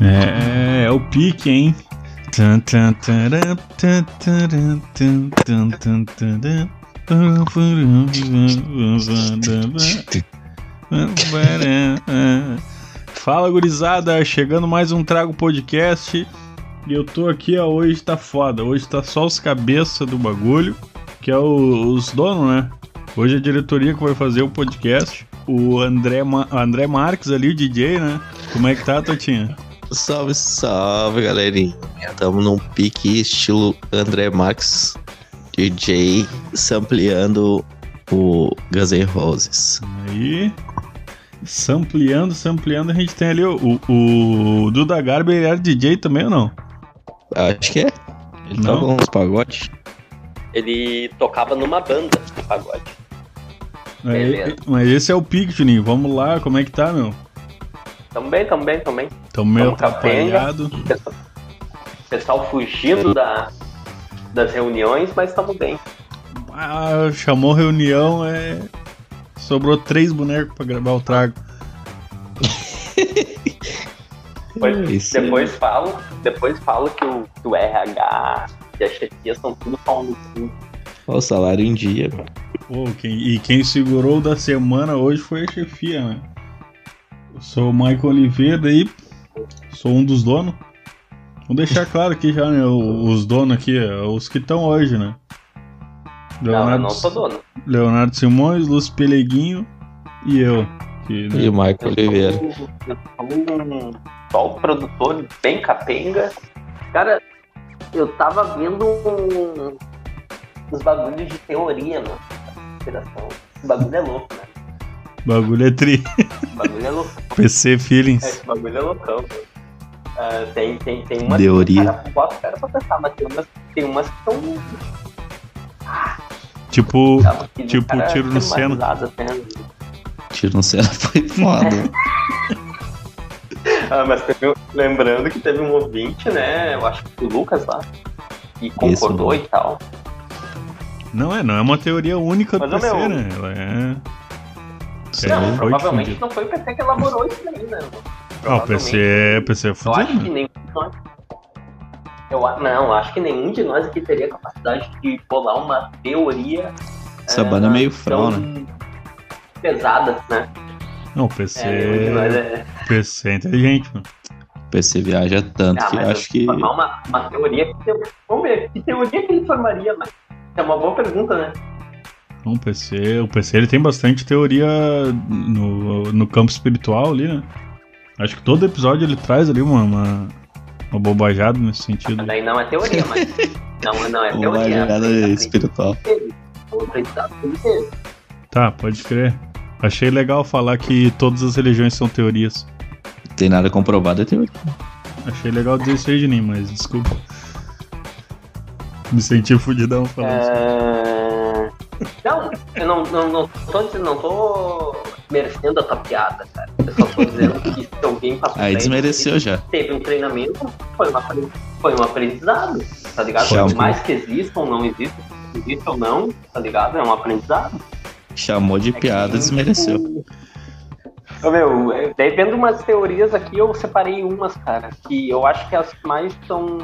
É, é o pique, hein? Fala gurizada, chegando mais um Trago Podcast. E eu tô aqui, ó, hoje tá foda. Hoje tá só os cabeça do bagulho, que é o, os donos, né? Hoje é a diretoria que vai fazer o podcast. O André, Ma André Marques ali, o DJ, né? Como é que tá, Totinha? Salve, salve, galerinha. Tamo num pique estilo André Max, DJ, sampleando o Guns N' Roses. Aí, sampleando, sampleando, a gente tem ali o, o, o Duda Garber, ele era DJ também ou não? Acho que é. Ele Não? toca uns pagodes. Ele tocava numa banda de pagode. Aí, mas esse é o pique, Juninho. Vamos lá, como é que tá, meu? Também, também, também. Tamo meio Tamo capenga. atrapalhado. Pessoal, pessoal fugindo da, das reuniões, mas estamos bem. Ah, chamou reunião, é. Sobrou três bonecos pra gravar o trago. Depois, Isso aí. depois falo, depois falo que o, que o RH e a chefia são tudo pau no cu. Ó, o salário em dia, mano. Pô, quem- e quem segurou o da semana hoje foi a chefia, né? Eu sou o Michael Oliveira aí, sou um dos donos. Vou deixar claro aqui já, né? o- Os donos aqui, é, os que estão hoje, né? Não, eu não sou dono. Leonardo Simões, Lúcio Peleguinho e eu. Que, né? E o Michael Oliveira. sou, eu sou um só um produtor bem capenga. Cara, eu tava vendo um, uns bagulhos de teoria, mano. Esse bagulho é louco, né? Bagulho é tri. Bagulho é louco. PC É, Feelings. Esse bagulho é loucão. Ah, tem, tem, tem umas Teoria. cara bota cara pra pensar, mas tem umas, tem umas que são. Tipo, que o tipo cara tiro no risadas, né? Tiro no céu foi foda. Ah, mas teve, lembrando que teve um ouvinte, né? Eu acho que o Lucas lá, que concordou e tal. não é, não é uma teoria única do Mas, ô, PC, meu- né? Ela é. É, não, foi provavelmente difundido. não foi o PC que elaborou isso aí, né? Ah, o PC é, PC é Eu acho fudido, que nenhum de nós. Eu, a- não, acho que nenhum de nós aqui teria capacidade de bolar uma teoria. Essa eh, banda é meio frau, né? Pesada, né? Não, o PC, É, é. PC é inteligente, mano. O PC viaja tanto Ah, que acho que. formar uma, uma teoria. que Vamos ver, que teoria que ele formaria, mas. É uma boa pergunta, né? O PC, o PC ele tem bastante teoria no, no campo espiritual ali, né? Acho que todo episódio ele traz ali uma, uma, uma bobajada nesse sentido. Daí não é teoria, mas. Não, não é Uma teoria. jogada é espiritual. Tá, pode crer. Achei legal falar que todas as religiões são teorias. Tem nada comprovado, é teoria. Achei legal dizer isso aí, Juninho, mas desculpa. Me senti fudidão falando isso. Eu não, não, não, tô, dizendo- não tô merecendo a tua piada, cara. Eu só tô dizendo que se alguém passou Aí desmereceu já. teve um treinamento, foi, uma, foi um aprendizado, tá ligado? Por mais que exista ou não exista, existe ou não, tá ligado? É um aprendizado. Chamou de É que piada, nem, desmereceu. Ô, meu, é, daí vendo umas teorias aqui, eu separei umas, cara, que eu acho que as mais são,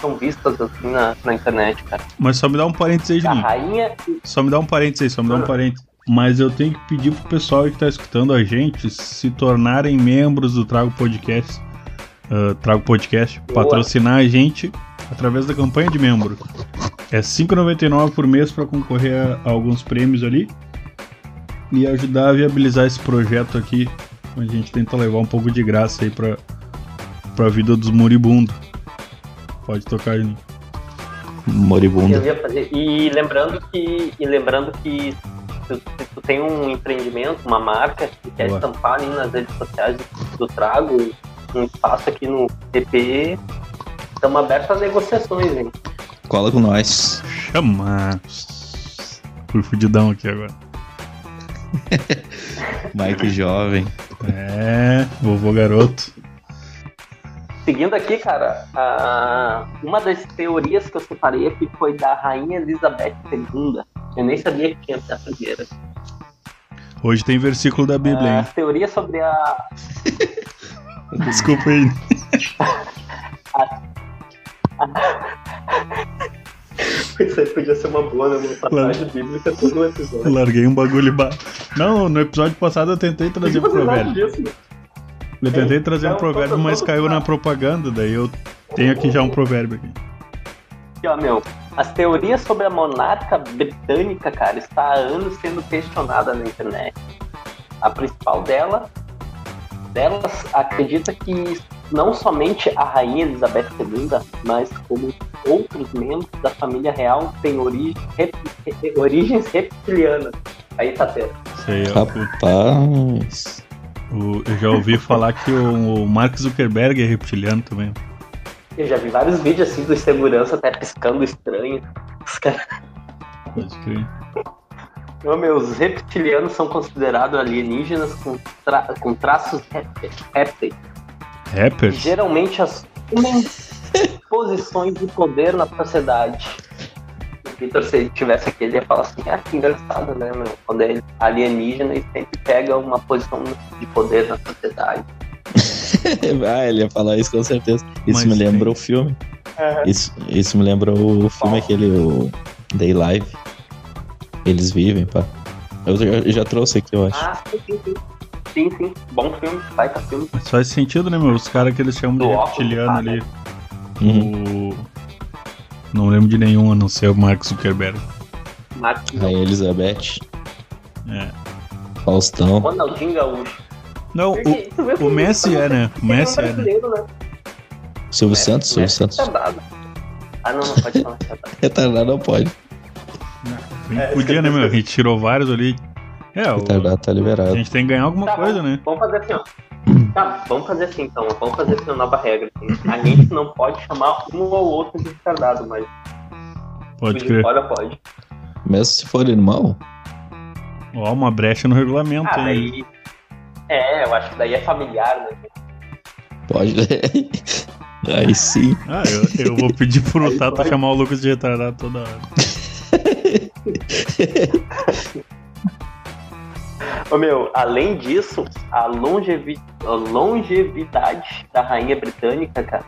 são vistas assim na, na internet, cara. Mas só me dá um parênteses aí, A rainha Só me dá um parênteses aí, só me dá um Ah. parênteses. Mas eu tenho que pedir pro pessoal que tá escutando a gente se tornarem membros do Trago Podcast. ah, Trago Podcast, Boa. patrocinar a gente através da campanha de membro. É R$ 5,99 por mês para concorrer a alguns prêmios ali e ajudar a viabilizar esse projeto aqui. A gente tenta levar um pouco de graça aí pra, pra vida dos moribundos. Pode tocar. Eu ia fazer. E lembrando que, e lembrando que se, tu- se tu tem um empreendimento, uma marca que quer Boa. estampar ali nas redes sociais do Trago, um espaço aqui no TP, estamos abertos a negociações, hein? Cola com nós. Chama! Fui fudidão aqui agora. Mike jovem. É, vovô garoto. Seguindo aqui, cara, a- uma das teorias que eu separei aqui foi da Rainha Elizabeth II. Eu nem sabia que tinha essa primeira. Hoje tem versículo da Bíblia, A hein? teoria sobre a. Desculpa aí. Isso aí podia ser uma boa, né? Uma passagem bíblica todo o episódio. Larguei um bagulho ba... Não, no episódio passado eu tentei trazer um precisa provérbio. disso, né? Eu tentei trazer um provérbio, todo- mas todo- caiu na propaganda, daí eu tenho aqui já um provérbio aqui. Aqui, ó, meu. As teorias sobre a monarca britânica, cara, está há anos sendo questionada na internet. A principal dela, delas acredita que não somente a rainha Elizabeth II, mas como outros membros da família real têm origem, rep- re- origens reptilianas. Aí tá tendo. Tá. ó. Rapaz. O- eu já ouvi falar que o, o Mark Zuckerberg é reptiliano também. Eu já vi vários vídeos assim dos segurança até piscando estranho. Os caras Pode crer. Meu, os reptilianos são considerados alienígenas com, tra- com traços rép- répteis, Rappers? geralmente assumem posições de poder na sociedade. O Victor, se ele tivesse aqui, ele ia falar assim, ah, que engraçado, né, meu? Quando é alienígena e sempre pega uma posição de poder na sociedade. ah, ele ia falar isso com certeza. Isso Mas me lembra o filme. Isso, isso me lembra o filme aquele, o Day Live. Eles vivem, pá. Eu já, eu já trouxe aqui, eu acho. Ah, sim, sim, sim. Sim, sim. Bom filme, baita filme. Mas faz sentido, né, meu? Os caras que eles chamam de Do óculos, reptiliano tá, ali. Uhum. O... Não lembro de nenhum a não ser o Mark Zuckerberg. Martin, Rainha Elizabeth, É. Faustão. Ronaldinho Gaúcho. Não, o, o Messi é, né? O Messi é, né? né? Silvio Messi- Santos, Silvio Messi Santos. é retardado. Ah, não, não pode falar retardado. Retardado não pode. Bem que Podia, né, meu? A gente tirou vários ali. É, o... Retardado tá a liberado. gente tem que ganhar alguma Tá, coisa, vamos, né? Vamos fazer assim, ó. Tá, vamos fazer assim então. Vamos fazer assim uma nova regra. assim. A gente não pode chamar um ou outro de retardado, mas Pode crer. fora pode. Mesmo se for irmão, Ó, uma brecha no regulamento Ah, aí. daí. É, eu acho que daí é familiar, né? pode. Aí sim. Ah, eu, eu vou pedir pro Aí Tata vai. chamar o Lucas de retardado toda hora. Ô, meu, além disso, a, longevi... a longevidade da rainha britânica, cara,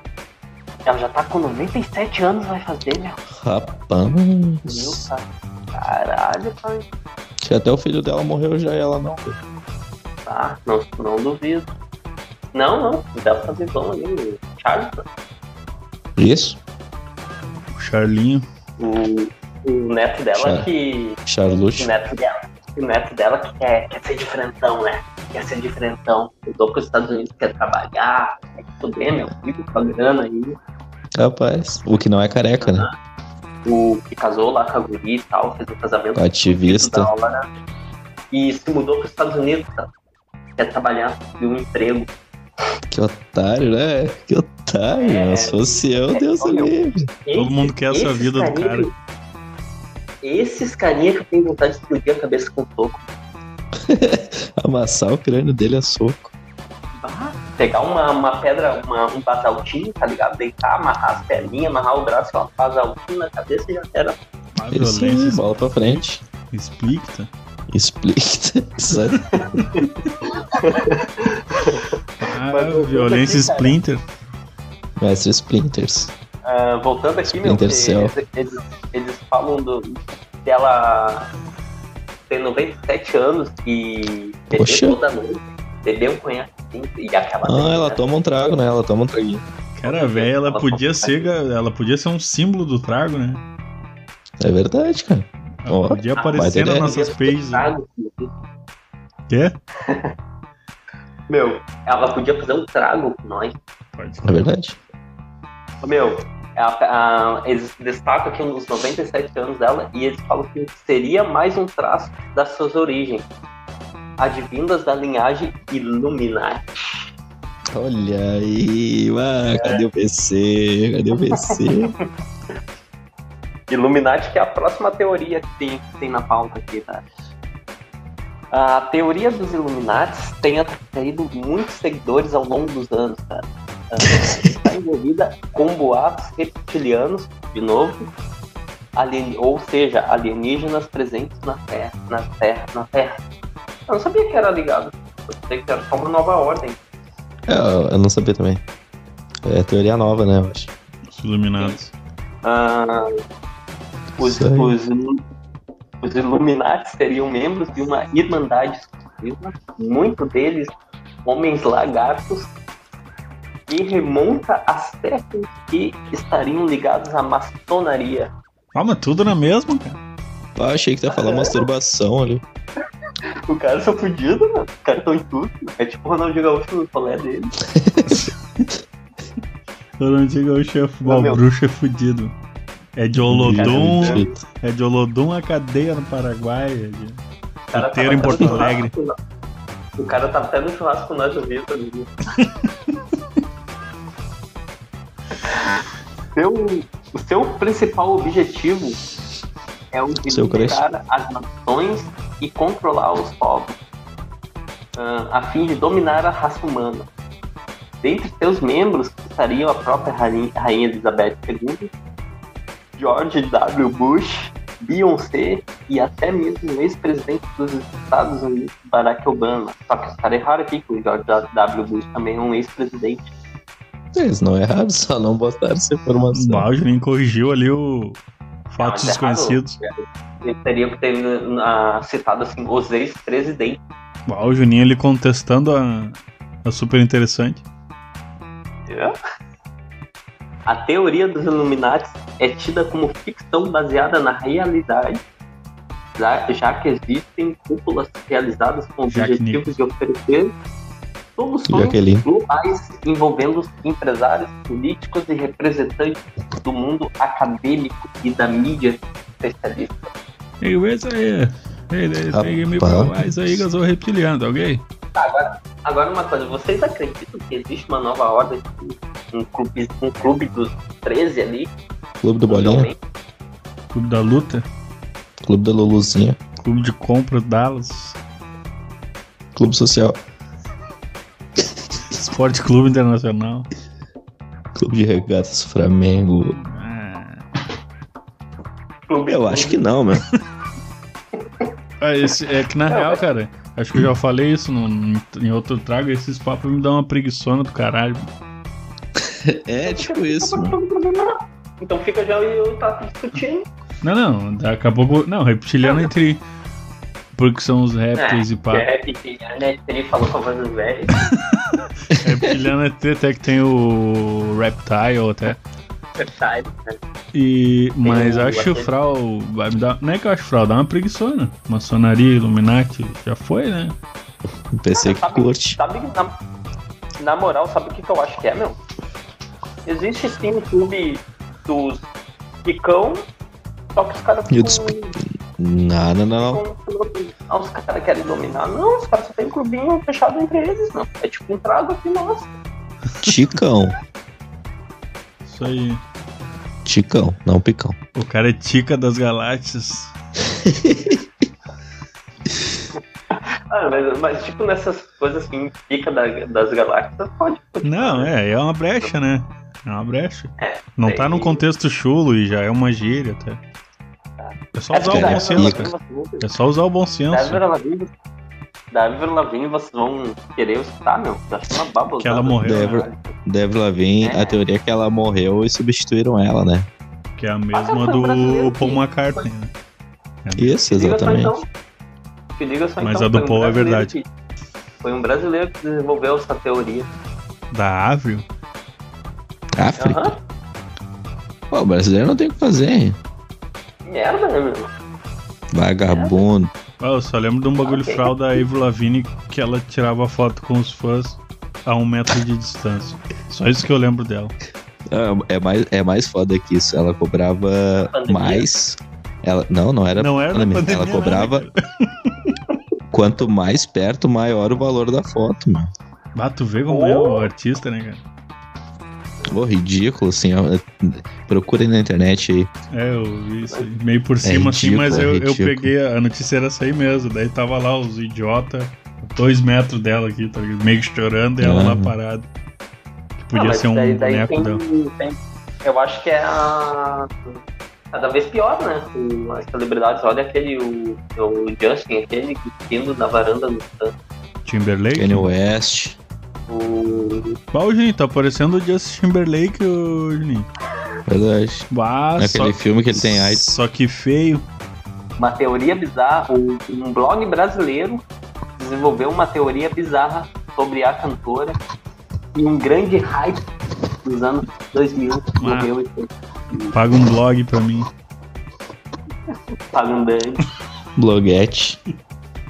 ela já tá com 97 anos, vai fazer, meu. Meu, Rapaz. cara. Caralho, pai. Que até o filho dela morreu já e ela não. Tá, não, não duvido. Não, não, dá pra fazer bom ali, o Charles, Isso? O Charlinho. o, o neto dela Char- que. O Charluxo. neto dela. O neto dela que quer, quer ser diferentão, né? Quer ser diferentão. Mudou para os Estados Unidos, quer trabalhar, quer poder, meu, fica com a grana aí. Rapaz. O que não é careca, né? O que casou lá com a Guri e tal, fez um casamento Ativista. da hora. E se mudou para os Estados Unidos, tá? quer trabalhar, viu um emprego. Que otário, né? Que otário. É. Se fosse eu, Deus meu. livre. Todo mundo quer essa vida do cara. Esses carinha que eu tenho vontade de explodir a cabeça com soco. Amassar o crânio dele a soco. Ah, pegar uma, uma pedra, uma, um basaltinho, tá ligado? Deitar, amarrar as perninhas, amarrar o braço, ó, basaltinho na cabeça e já era. Isso aí, violência bola pra frente. Isso aí. Ah, violência. Splinter. Mestre Splinters. Ah, voltando aqui, meu, eles, eles, eles falam do, dela ter 97 anos e beber toda noite. Beber um conhaque assim, e aquela. Ah, ela toma um trago, né? Ela toma um traguinho. Cara, velho, ela Ela podia ser, ela podia ser um símbolo do trago, né? É verdade, cara. Ela Ó, podia Ah, aparecer nas é- nossas pages. Quê? Meu, ela podia fazer um trago com nós. Pode. É verdade. Ô, Meu, a- a- eles destacam aqui os 97 anos dela e eles falam que seria mais um traço das suas origens, advindas da linhagem Illuminati. Olha aí, ah, cadê o PC? Cadê o PC? Illuminati que é a próxima teoria que tem, que tem na pauta aqui, tá? A teoria dos Illuminati tem atraído muitos seguidores ao longo dos anos, cara. Ah, Está envolvida com boatos reptilianos, de novo, alien, ou seja, alienígenas presentes na Terra, na Terra, na Terra. Eu não sabia que era ligado. Eu sei que era só uma nova ordem. É, eu não sabia também. É teoria nova, né, eu acho. Os Iluminados. Ah, os, os, os Illuminati seriam membros de uma irmandade exclusiva, muito deles homens lagartos, que remonta a séculos que estariam ligados à maçonaria. Ah, mas tudo na mesma, cara. Ah, achei que tu ia falar masturbação ali. O cara são fudido, mano. Os caras estão em tudo. É tipo o Ronaldinho Gaúcho no colé dele. Eu não digo o chefe, Não, o meu. bruxo é fudido. É de Olodum, é de Olodum a cadeia no Paraguai. É de... O cara Puteiro em Porto até no Alegre. O cara tava até no churrasco com nós, eu vi, tá? seu, o seu principal objetivo é o de Seu liderar as nações e controlar os povos, ah, a fim de dominar a raça humana. Dentre seus membros estariam a própria rainha, rainha Elizabeth II, George W. Bush, Beyoncé e até mesmo o ex-presidente dos Estados Unidos, Barack Obama. Só que os caras erraram aqui, que o George W. Bush também é um ex-presidente. Eles não erraram, só não botaram essa informação. O Juninho corrigiu ali o fatos Não, desconhecidos. Ele teria que ter citado assim, os ex-presidentes. Uau, o Juninho ali contestando a, a super interessante. A teoria dos Illuminati é tida como ficção baseada na realidade, já, já que existem cúpulas realizadas com Jack objetivos de oferecer soluções Jaqueline. globais envolvendo os empresários, políticos e representantes do mundo acadêmico e da mídia especialista. Ei, vê isso aí. Ei, Rapaz. peguei me provar isso aí que eu sou reptiliano, tá ok? Tá, agora, agora uma coisa, vocês acreditam que existe uma nova ordem, um clube, um clube dos 13 ali? Clube do Bolinha? Clube da Luta, Clube da Luluzinha, Clube de Compra Dallas, Clube Social, Esporte Clube Internacional. Clube de Regatas Flamengo. Ah, Clube Eu acho que não, meu. Ah, esse, é que na real, cara, acho que eu já falei isso no- em outro trago, esses papos me dão uma preguiçona do caralho. É tipo isso, mano. Então fica já eu tá discutindo. Não, não, daqui a pouco. Não, reptiliano entre. Porque são os répteis e pá. Que é reptiliano, né? Ele falou com a voz do velho. Reptiliano é ter- até que tem o Reptile até. Reptile, né? E, mas o- acho que o Frau vai me dar. Não é que eu acho Frau, dá uma preguiçona. Maçonaria, Illuminati, já foi, né? Pensei que Sabe- curte. Sabe, na, na moral, sabe o que, que eu acho que é, meu? Existe sim um clube dos ricão, só que os caras E o dos- ficam- Não, não, não. não. Ah, os caras querem dominar. Não, os caras só tem um clubinho fechado entre eles, não. É tipo um trago aqui, nossa. Ticão. Isso aí. Ticão, não picão. O cara é Tica das Galáxias. Ah, mas, mas tipo nessas coisas assim, pica da, das galáxias, pode. Não, é, é uma brecha, né? É uma brecha. É, Não tá num contexto chulo e já é uma gíria até. É só É usar porque o da bom da senso, cara. Avril É só usar o bom senso. Lavigne, da Avril Lavigne vocês vão querer escutar, meu. Já chama baba. Que ela morreu, né? Deve Lavigne, É. a teoria é que ela morreu e substituíram ela, né? Que é a Ah, mesma do Paul McCartney, né? Isso, Se liga só exatamente. então. Só Mas então. a do foi um Paul é verdade. que- Foi um brasileiro que desenvolveu essa teoria. Da Avril? África? Aham. Pô, o brasileiro não tem o que fazer, hein? Merda, né, meu? Vagabundo. Ah, eu só lembro de um bagulho Ok. frau da Avril Lavigne que ela tirava foto com os fãs a um metro de distância. Só isso que eu lembro dela. Ah, É mais, é mais foda que isso. Ela cobrava mais. Ela, não, não era. Não era pandemia. pandemia, Ela cobrava. não, cara. Quanto mais perto, maior o valor da foto, mano. Ah, tu vê como é Oh. o artista, né, cara? Ô, ridículo, assim. ó. Procurem na internet aí. É, eu vi isso aí, meio por cima assim, ridículo, mas é eu, eu ridículo. peguei, a notícia era essa aí mesmo. Daí tava lá os idiota, dois metros dela aqui, tá ligado? Meio que chorando e ela Ah. lá parada. Que podia Ah, mas ser um daí- daí boneco tem- dela. tem- Eu acho que é a. Cada vez pior, né? O- As celebridades, olha aquele, o, o Justin, aquele que indo na varanda no. Timberlake? Kanye West. O... Qual, Juninho? Tá parecendo o Justin Timberlake, ô, Juninho. Verdade. Bah, Naquele só, filme que ele tem AIDS. só que feio. Uma teoria bizarra. Um, um blog brasileiro desenvolveu uma teoria bizarra sobre a cantora e um grande hype nos anos 2000 morreu e foi Paga um blog pra mim. pagando Bloguete.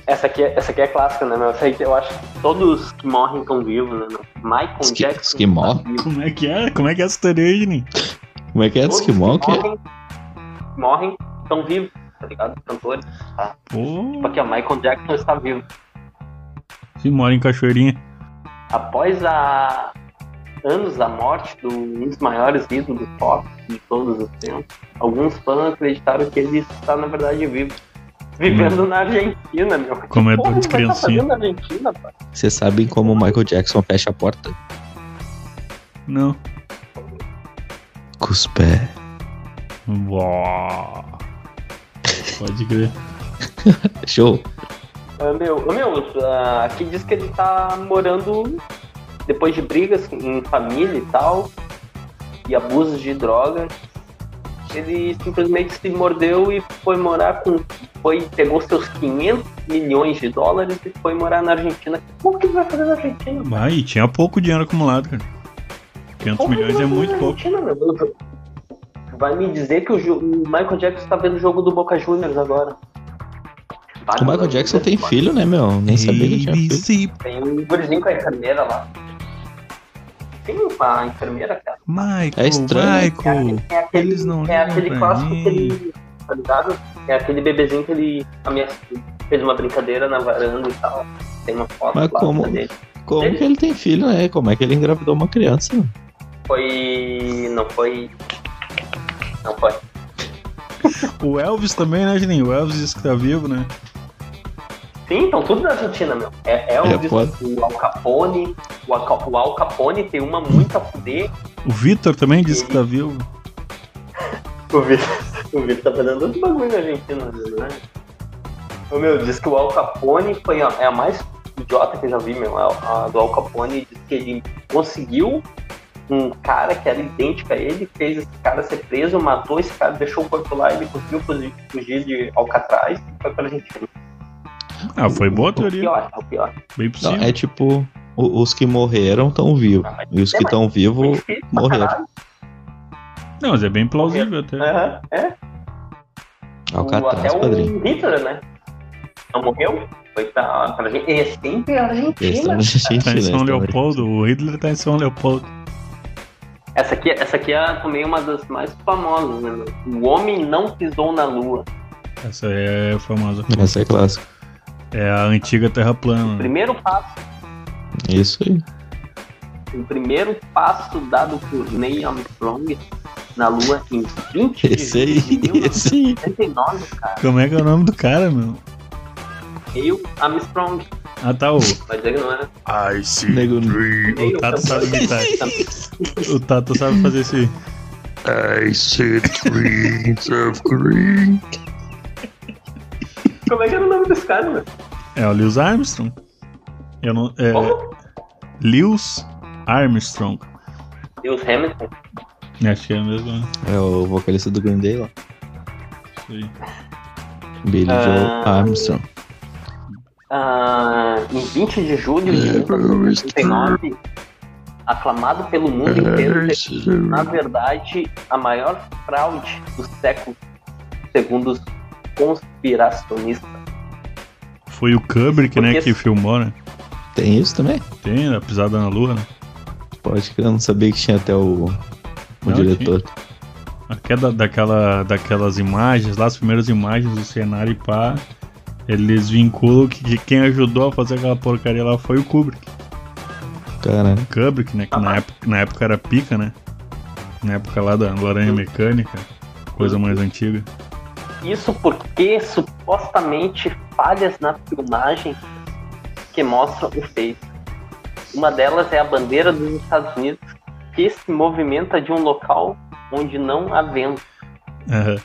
Essa aqui, é- essa aqui é clássica, né, meu? Essa aí eu acho que todos que morrem estão vivos, né, meu? Michael Os que- Jackson. os que morrem? tá vivo. Como é que é? Como é que é essa teoria aí, Juninho? Como é que é? Todos Esquimó? que Que... morrem, morrem, estão vivos, tá ligado? Cantores. Pô, Tipo aqui, ó, Michael Jackson está vivo. se mora em Cachoeirinha. Após a anos da morte do um dos maiores ídolos do pop de todos os tempos, alguns fãs acreditaram que ele está, na verdade, vivo. Vivendo na Argentina, meu. Que Comedor porra de tá criancinha. Argentina, pá? Vocês sabem como o Michael Jackson fecha a porta? Não. Com os pés. Uau. Pode crer. Show. Ah, meu, meu ah, aqui diz que ele tá morando depois de brigas em família e tal, e abusos de drogas. Ele simplesmente se mordeu e foi morar com. Foi, pegou seus 500 milhões de dólares e foi morar na Argentina. Como que ele vai fazer na Argentina? Ah, e tinha pouco dinheiro acumulado, cara. 500 Como que milhões é muito pouco. Vai me dizer que o, o Michael Jackson tá vendo o jogo do Boca Juniors agora. O Michael Jackson tem filho, né, meu? Nem sabia que tinha filho. Tem um gurizinho com a enfermeira lá. Tem uma enfermeira, cara. Michael, É estranho. Michael. É aquele, Eles não é aquele clássico mim. que ele. Tá ligado? É aquele bebezinho que ele ameaçou, fez uma brincadeira na varanda e tal. Tem uma foto Mas lá como? dele. Como que ele tem filho, né? Como é que ele engravidou uma criança? Foi. Não foi. Não foi. O Elvis também, né, Juninho? O Elvis disse que tá vivo, né? Sim, então tudo na Argentina, meu. É, é, o, É, pode. o Al Capone. O Al, o Al Capone tem uma muito a fuder. O Vitor também disse que tá vivo. O Vitor, o Vitor tá fazendo outro bagulho na Argentina, né? Ô, meu, diz que o Al Capone foi a, é a mais idiota que eu já vi, meu. A, a do Al Capone diz que ele conseguiu um cara que era idêntico a ele, fez esse cara ser preso, matou esse cara, deixou o corpo lá, ele conseguiu fugir, fugir de Alcatraz e foi pra Argentina. Ah, foi boa a O teoria. pior, é o pior. Bem Não, possível. é tipo, o- os que morreram estão vivos. Ah, E os é, que estão vivos pra morreram. Não, mas é bem plausível até. Aham, é. O- Alcatraz, Até padrinho. o Hitler, né? Não morreu? Foi pra, pra Argentina. É sempre a Eles estão Argentina. na gente, Tá em né? São Leopoldo, o Hitler tá em São Leopoldo. Essa aqui, essa aqui é também uma das mais famosas, né? O homem não pisou na lua. Essa é famosa. Essa é clássica. É a antiga Terra plana. né? Primeiro passo, Isso aí. o primeiro passo dado por Neil Armstrong na lua em 20 Esse aí, de esse aí. 1979, cara. Como é que é o nome do cara, meu? Neil Armstrong. Ah, tá, o. Vai dizer que não é. I see Nego- O Tato sabe imitar. O Tato sabe fazer esse. I see trees of green. Como é que era o nome desse cara? É o Lewis Armstrong. Eu não. É. Como? Lewis Armstrong. Lewis Hamilton. Acho que é mesmo. né? É o vocalista do Green Day lá. Isso aí. Billy Ah. Joe Armstrong. Ah, em 20 de julho de 1979, aclamado pelo mundo inteiro, ter, na verdade, a maior fraude do século, segundo os conspiracionistas. Foi o Kubrick, né, que filmou, né? Tem isso também? Tem a pisada na lua, né? Pode que eu não sabia que tinha até o, o Não, diretor. A queda daquela, daquelas imagens lá, as primeiras imagens do cenário e pá, eles vinculam que, que quem ajudou a fazer aquela porcaria lá foi o Kubrick. Caralho. Kubrick, né? Que na época, na época era pica, né? Na época lá da Laranja Mecânica, coisa mais antiga. Isso porque supostamente falhas na filmagem que mostram o feito. Uma delas é a bandeira dos Estados Unidos que se movimenta de um local onde não há vento. Aham.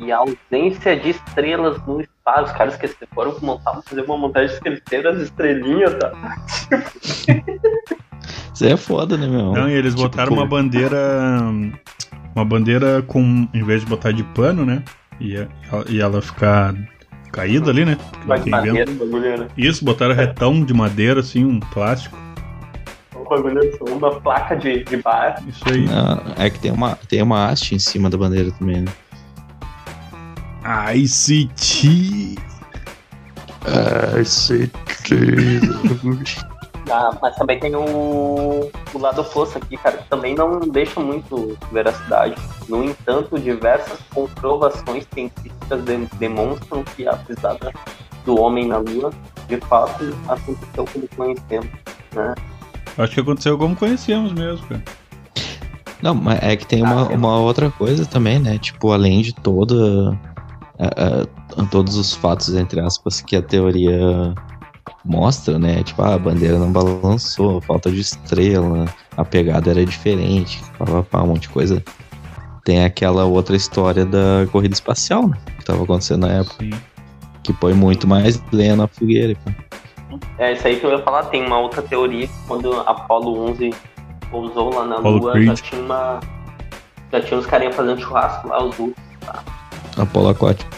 E a ausência de estrelas no espaço. Os caras que foram montar, fazer uma montagem esqueceram as estrelinhas, tá? Isso é foda, né, meu? Não, e eles Tipo, botaram pô. uma bandeira. Uma bandeira com. Em vez de botar de pano, né? E, ela- e ela ficar caída ali, né? O bagulho, né? Isso, botaram retão de madeira, assim, um plástico. O bagulho é uma placa de, de bar. Isso aí. Não, é que tem uma, tem uma haste em cima da bandeira também, né? ICT. Ah, mas também tem o, o lado oposto aqui, cara, que também não deixa muito veracidade. No entanto, diversas comprovações científicas de- demonstram que a pisada do homem na Lua, de fato, aconteceu como conhecemos. Né? Acho que aconteceu como conhecíamos mesmo, cara. Não, mas é que tem uma, Ah, é. uma outra coisa também, né? Tipo, além de toda. a- a- todos os fatos, entre aspas, que a teoria mostra, né? Tipo, ah, a bandeira não balançou, falta de estrela, a pegada era diferente, pá, pá, pá, um monte de coisa. Tem aquela outra história da corrida espacial, né? Que tava acontecendo na época, Sim. que põe muito mais lenha na fogueira. pá. É isso aí que eu ia falar. Tem uma outra teoria que quando a Apollo 11 pousou lá na Apollo Lua, Creed. já tinha uma. Já tinha uns carinha fazendo churrasco lá, os russos. Apolo aquático.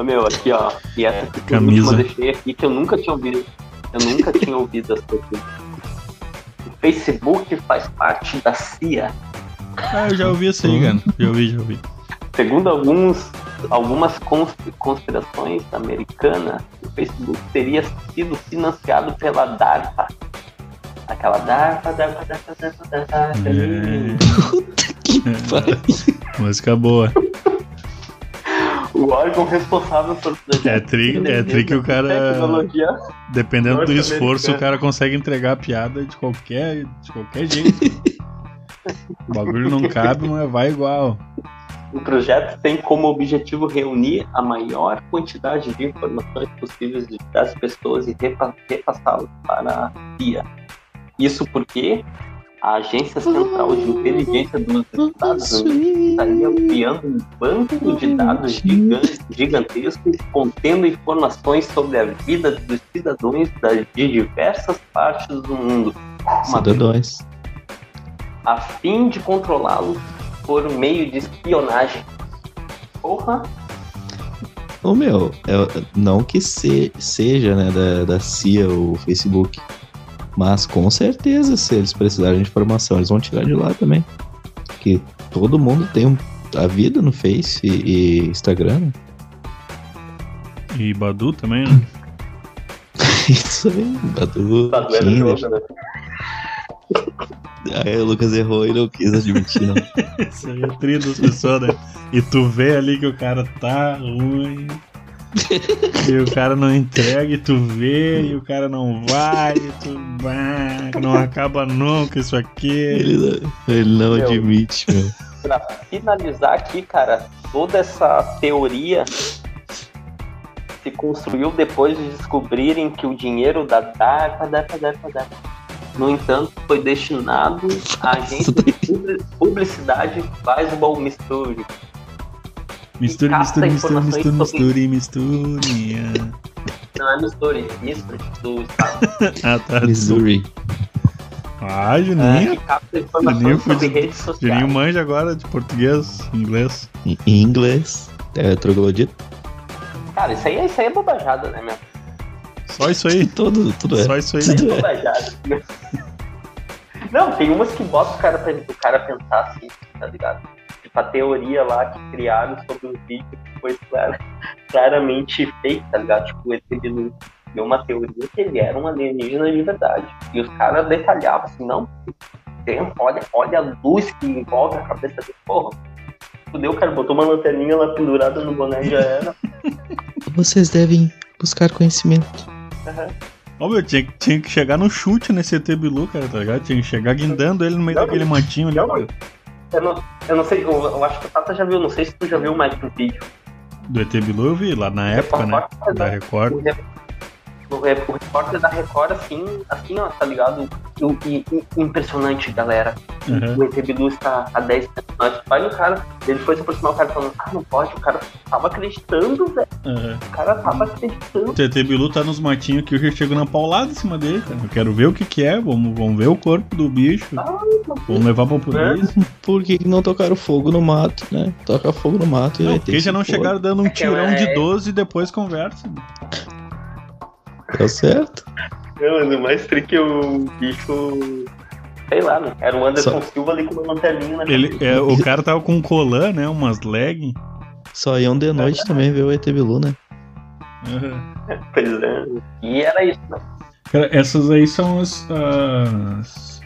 Ô, meu, aqui ó. E essa aqui por Camisa. último eu deixei aqui que eu nunca tinha ouvido. Eu nunca tinha ouvido essa aqui. O Facebook faz parte da CIA. Ah, eu já ouvi isso aí, Hum. cara. Já ouvi, já ouvi. Segundo alguns, algumas cons- conspirações americanas, o Facebook teria sido financiado pela DARPA. Aquela DARPA, DARPA, DARPA, DARPA, DARPA. É, música boa. O órgão responsável por É tri, é tri que o cara, Tecnologia. dependendo do esforço, o cara consegue entregar a piada de qualquer, de qualquer jeito. O bagulho não cabe, mas vai igual. O projeto tem como objetivo reunir a maior quantidade de informações possíveis das pessoas e repa- repassá-las para a CIA. Isso porque a Agência Central de Inteligência dos Estados Unidos estaria criando um banco de dados gigan- gigantesco contendo informações sobre a vida dos cidadãos da- de diversas partes do mundo. Cidadãos. a fim de controlá-los por meio de espionagem. Porra, Ô meu, é- não que se- seja né, da, da CIA o Facebook, mas com certeza se eles precisarem de informação, eles vão tirar de lá também. Que todo mundo tem um- a vida no Face e, e Instagram. né? E Badu também, né? Isso aí, Badu, Badu era jogo, né? Aí o Lucas errou e não quis admitir, não. Isso aí é tri das pessoas, né? E tu vê ali que o cara tá ruim. E o cara não entrega, e tu vê, e o cara não vai, e tu. Bah, não acaba nunca isso aqui. Ele não, ele não Meu. admite, meu. Pra finalizar aqui, cara, toda essa teoria se construiu depois de descobrirem que o dinheiro da DARPA, DARPA, DARPA, DARPA, no entanto, foi destinado à agência de publi- publicidade Baseball Missouri. Misture, capta misture, misture, informações misture, misture, misture. Não é Missouri, Missouri, do estado. Ah, tá. Missouri. Ah, É, Juninho. capta Juninho sobre redes sociais. Juninho manja agora de português, inglês. Em inglês, é troglodita. Cara, isso aí, isso aí é bobajada, né, meu? Só isso aí. Tudo, tudo é. Só isso aí. É bobajada. Não, tem umas que botam o cara, pra, o cara pensar assim, tá ligado? Tipo, a teoria lá que criaram sobre o vídeo que foi clara- claramente fake, tá ligado? Tipo, o ET Bilu deu uma teoria que ele era um alienígena de verdade. E os caras detalhavam assim, não, tem, olha, olha a luz que envolve a cabeça dele. Porra, fudeu, cara, botou uma lanterninha lá pendurada no boné e já era. Vocês devem buscar conhecimento. Ó, meu, tinha, que- tinha que chegar no chute nesse ET Bilu, cara, tá ligado? Tinha que chegar guindando ele no meio Não, daquele mantinho ali. não. Eu não, eu não sei, eu, eu acho que o Tata já viu, não sei se tu já viu mais um vídeo. Do ET Bilu eu vi lá na época, né? Da Record. O, re- o, re- o repórter da Record, assim, assim, ó, tá ligado? o- e- e- impressionante, galera. Aham. O ET Bilu está a 10 personagens. Vai no cara, ele foi se aproximar o cara falando, ah, não pode, o cara tava acreditando, velho. Aham. O cara tava acreditando. O TT Bilu tá nos matinhos aqui, eu já chego na paulada em cima dele, cara. Eu quero ver o que que é, vamos, vamos ver o corpo do bicho. Vamos levar pra polícia. Por que que não tocaram fogo no mato, né? Toca fogo no mato e Não, vai porque ter já não fogo. chegaram dando um É que tirão ela de é- 12 e depois conversa. Tá certo. Não, mas o mais trick é o bicho. Sei lá, né? Era o Anderson Silva ali com uma lanterninha na Ele, cabeça. é, o cara tava com um colã, né? Umas leggings. Só iam de noite também ver o ET Bilu, né? Aham. Pois é. E era isso, né? Cara, essas aí são as, as,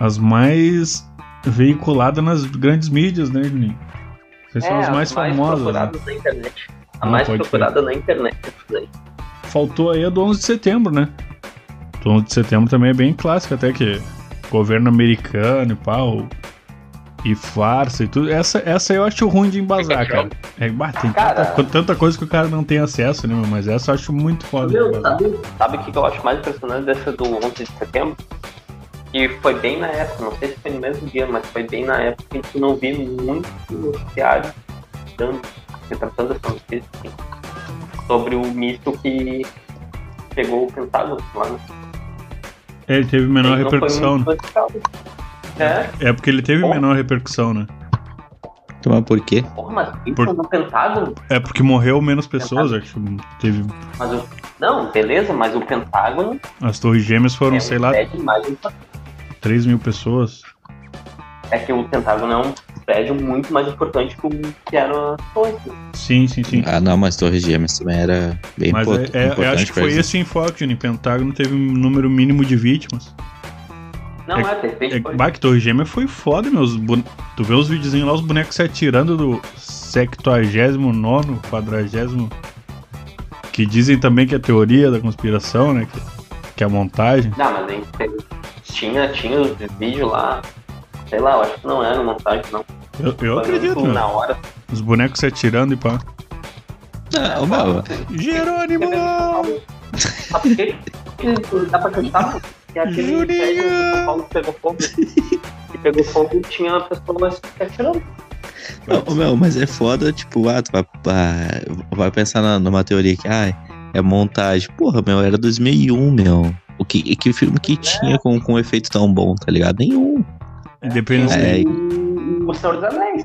as mais veiculadas nas grandes mídias, né, Juninho? Essas são É, as mais famosas. né? procuradas na internet. A Não, mais procurada na internet. essas aí. Faltou aí a do 11 de setembro, né? Do 11 de setembro também é bem clássico, até que governo americano e pau. E farsa e tudo. Essa, essa eu acho ruim de embasar, cara. É, bah, tem Cara. tanta, tanta coisa que o cara não tem acesso, né? meu? Mas essa eu acho muito foda Meu, sabe, sabe o que eu acho mais impressionante dessa do 11 de setembro? Que foi bem na época, não sei se foi no mesmo dia, mas foi bem na época que a gente não vi muito noticiário dando, retratando essa notícia assim, sobre o míssil que pegou o Pentágono lá, né? É, ele teve menor Ele repercussão, né? É, É porque ele teve Bom. menor repercussão, né? Mas por quê? porra, mas isso Por- no Pentágono? É porque morreu menos pessoas, acho. que Teve. Mas o, não, beleza, mas o Pentágono As torres gêmeas foram, é sei lá, mais importante. 3 mil pessoas. É que o Pentágono é um prédio muito mais importante que o que era as torres. né? Sim, sim, sim. Ah, não, mas Torres Gêmeas também era bem Mas import- é, é- eu importante acho que foi eles. esse enfoque, Juninho. Pentagon teve um número mínimo de vítimas. Não, É- é, de repente É, foi. bah, que Torre Gêmea foi foda, meus. bone- Tu vê os videozinhos lá, os bonecos se atirando do 79, 40. Que dizem também que é teoria da conspiração, né? Que, que é a montagem. Não, mas a gente teve- tinha, tinha os vídeos lá. Sei lá, eu acho que não era montagem, não. Eu, eu acredito, meu. Na hora. Os bonecos se atirando e pá. Ah, ô, meu, Jerônimo! Sabe por quê? Porque Dá pra aquele Juninho! São Paulo que pegou fogo. Que pegou fogo e tinha pessoas se atirando. ô, meu, mas é foda, tipo, ah, tu vai, ah, vai pensar na- numa teoria que, ah, é montagem. Porra, meu, era 2001, meu. O que, que filme que tinha com, com um efeito tão bom, tá ligado? Nenhum. Independente. É. O, o Senhor dos Anéis.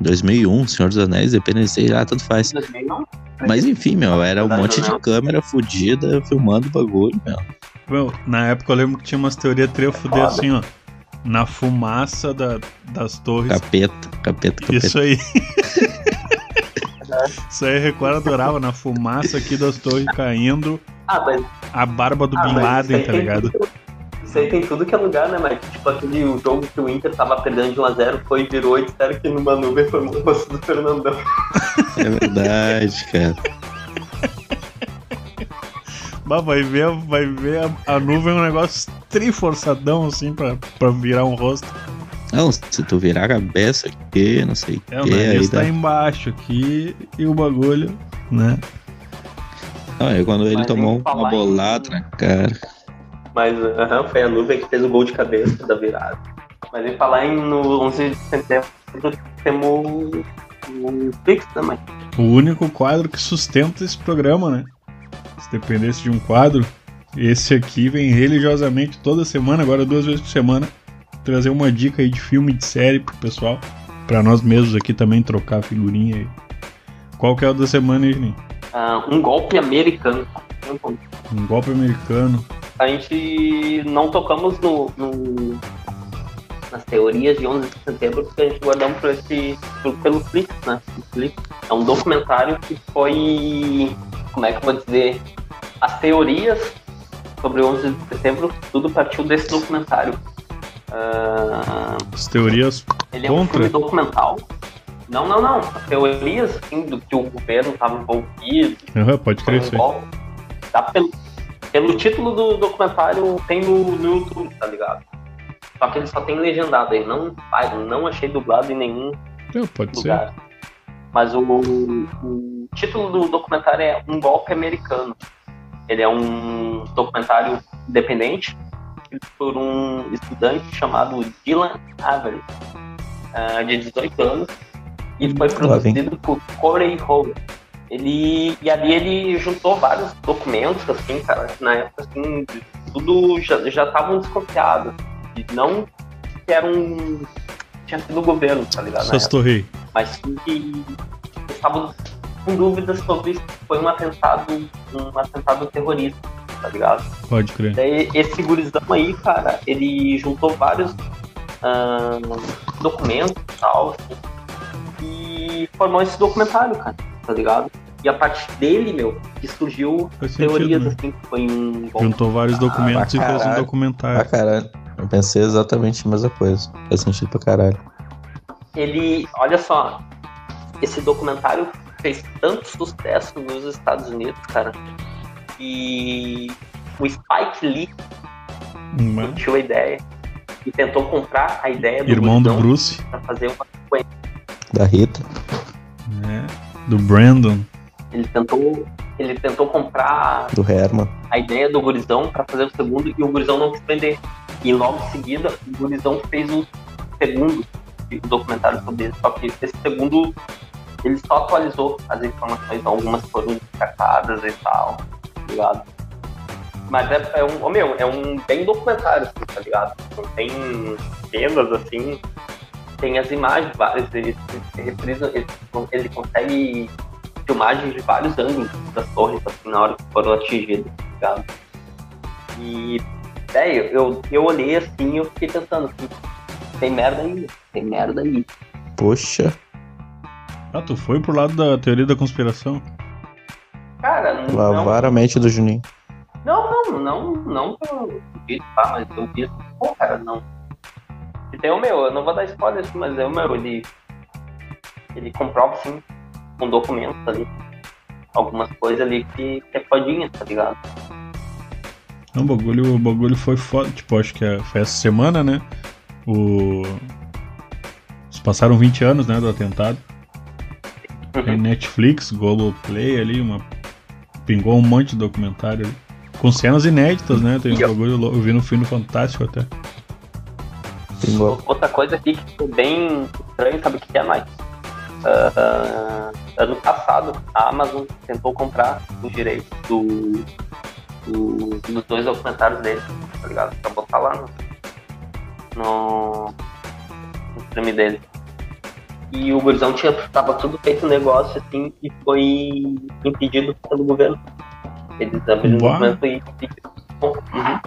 2001, Senhor dos Anéis, Independência, sei lá, tanto faz. 2009. Mas enfim, meu, era um monte de câmera fudida filmando o bagulho, meu. Meu, na época eu lembro que tinha umas teorias trefude Foda. assim, ó. Na fumaça da- das torres. Capeta, capeta, capeta. Isso aí. Isso aí a Record adorava, na fumaça aqui das torres caindo, Ah, mas a barba do Ah, Bin Laden, tá ligado? Que- Isso aí tem tudo que é lugar, né, Mike? Tipo aquele o jogo que o Inter tava perdendo de 1x0, foi, virou e disseram que numa nuvem foi o moço do Fernandão. É verdade, cara. Bah, vai ver, vai ver a, a nuvem é um negócio triforçadão assim pra, pra virar um rosto. Não, se tu virar a cabeça aqui, não sei o É, o que, aí nariz dá. tá embaixo aqui e o bagulho, né? Não, aí quando ele Mas tomou uma bolada na cara. Mas aham, foi a nuvem que fez o gol de cabeça da virada. Mas em falar em no 11 de setembro, temos o Pix, Mike? O único quadro que sustenta esse programa, né? Se dependesse de um quadro, esse aqui vem religiosamente toda semana, agora duas vezes por semana, trazer uma dica aí de filme, de série pro pessoal, pra nós mesmos aqui também trocar figurinha aí. Qual que é o da semana, Juninho? Ah, um golpe americano. Um golpe americano. A gente não tocamos no, no- nas teorias de 11 de setembro porque a gente guardamos por esse, por- pelo Flix, né? O Flix é um documentário que foi, como é que eu vou dizer, as teorias sobre 11 de setembro, tudo partiu desse documentário. Ah, As teorias. ele é um Contra? filme documental. Não, não, não. As teorias assim, do que o governo estava envolvido, Aham, pode crer. Bom, Tá pelo, pelo título do documentário tem no, no YouTube, tá ligado? Só que ele só tem legendado aí, não, não achei dublado em nenhum É, pode ser. lugar. Mas o, o título do documentário é Um Golpe Americano. Ele é um documentário independente escrito por um estudante chamado Dylan Avery, uh, de 18 anos, e foi produzido por Corey Howard. Ele, e ali ele juntou vários documentos, assim, cara, na época, assim, tudo já estavam desconfiados. E não que era um. tinha sido o governo, tá ligado? Sastorrei. Mas que estavam com dúvidas sobre se foi um atentado, um atentado terrorista, tá ligado? Pode crer. Daí, esse gurizão aí, cara, ele juntou vários documentos e tal, assim, e formou esse documentário, cara, tá ligado? E a partir dele, meu, que surgiu Faz teorias sentido, né? assim, foi um. Juntou vários ah, documentos ah, e fez um documentário. Ah, caralho. Eu pensei exatamente a mesma coisa. Faz sentido pra caralho. Ele, olha só, esse documentário fez tanto sucesso nos Estados Unidos, cara, e o Spike Lee Mano. curtiu a ideia e tentou comprar a ideia do irmão do Bruce para fazer uma sequência. Da Rita. É, do Brandon. Ele tentou, ele tentou comprar do Herman. a ideia do Gurizão para fazer o segundo e o Gurizão não quis vender. E logo em seguida, o Gurizão fez o segundo documentário sobre ele. Só que esse segundo, ele só atualizou as informações, algumas foram destacadas e tal, tá ligado? Mas é, é um, oh, meu, é um bem documentário, assim, tá ligado? Tem cenas, assim, tem as imagens várias, ele, ele, ele, ele consegue filmagens de vários ângulos das torres, assim, na hora que foram atingidas, tá ligado? E, velho, eu, eu olhei assim e eu fiquei pensando assim, tem merda aí, tem merda aí. Poxa. Ah, tu foi pro lado da teoria da conspiração? Cara, não. Lavar a mente do Juninho. Não, não, não, não tá, mas eu vi, pô, cara, não. E tem o meu, eu não vou dar spoiler mas é o meu, ele. Ele comprova assim com documentos ali. Algumas coisas ali que, que é fodinha, tá ligado? Não, o bagulho, o bagulho foi foda. Tipo, acho que é, foi essa semana, né? O. Eles passaram 20 anos, né, do atentado. Uhum. Tem Netflix, Globoplay ali, uma. Pingou um monte de documentário ali. Com cenas inéditas, né? Tem um bagulho, eu vi no filme Fantástico até. Pingou. Outra coisa aqui que ficou bem estranho, sabe o que é, Mike? Uh, ano passado, a Amazon tentou comprar os direitos do, do, dos dois documentários dele, tá ligado? Pra botar lá no, no, no stream dele. E o Gurizão tinha, tava tudo feito negócio assim e foi impedido pelo governo. Eles abriram o documento e impediram. Uhum.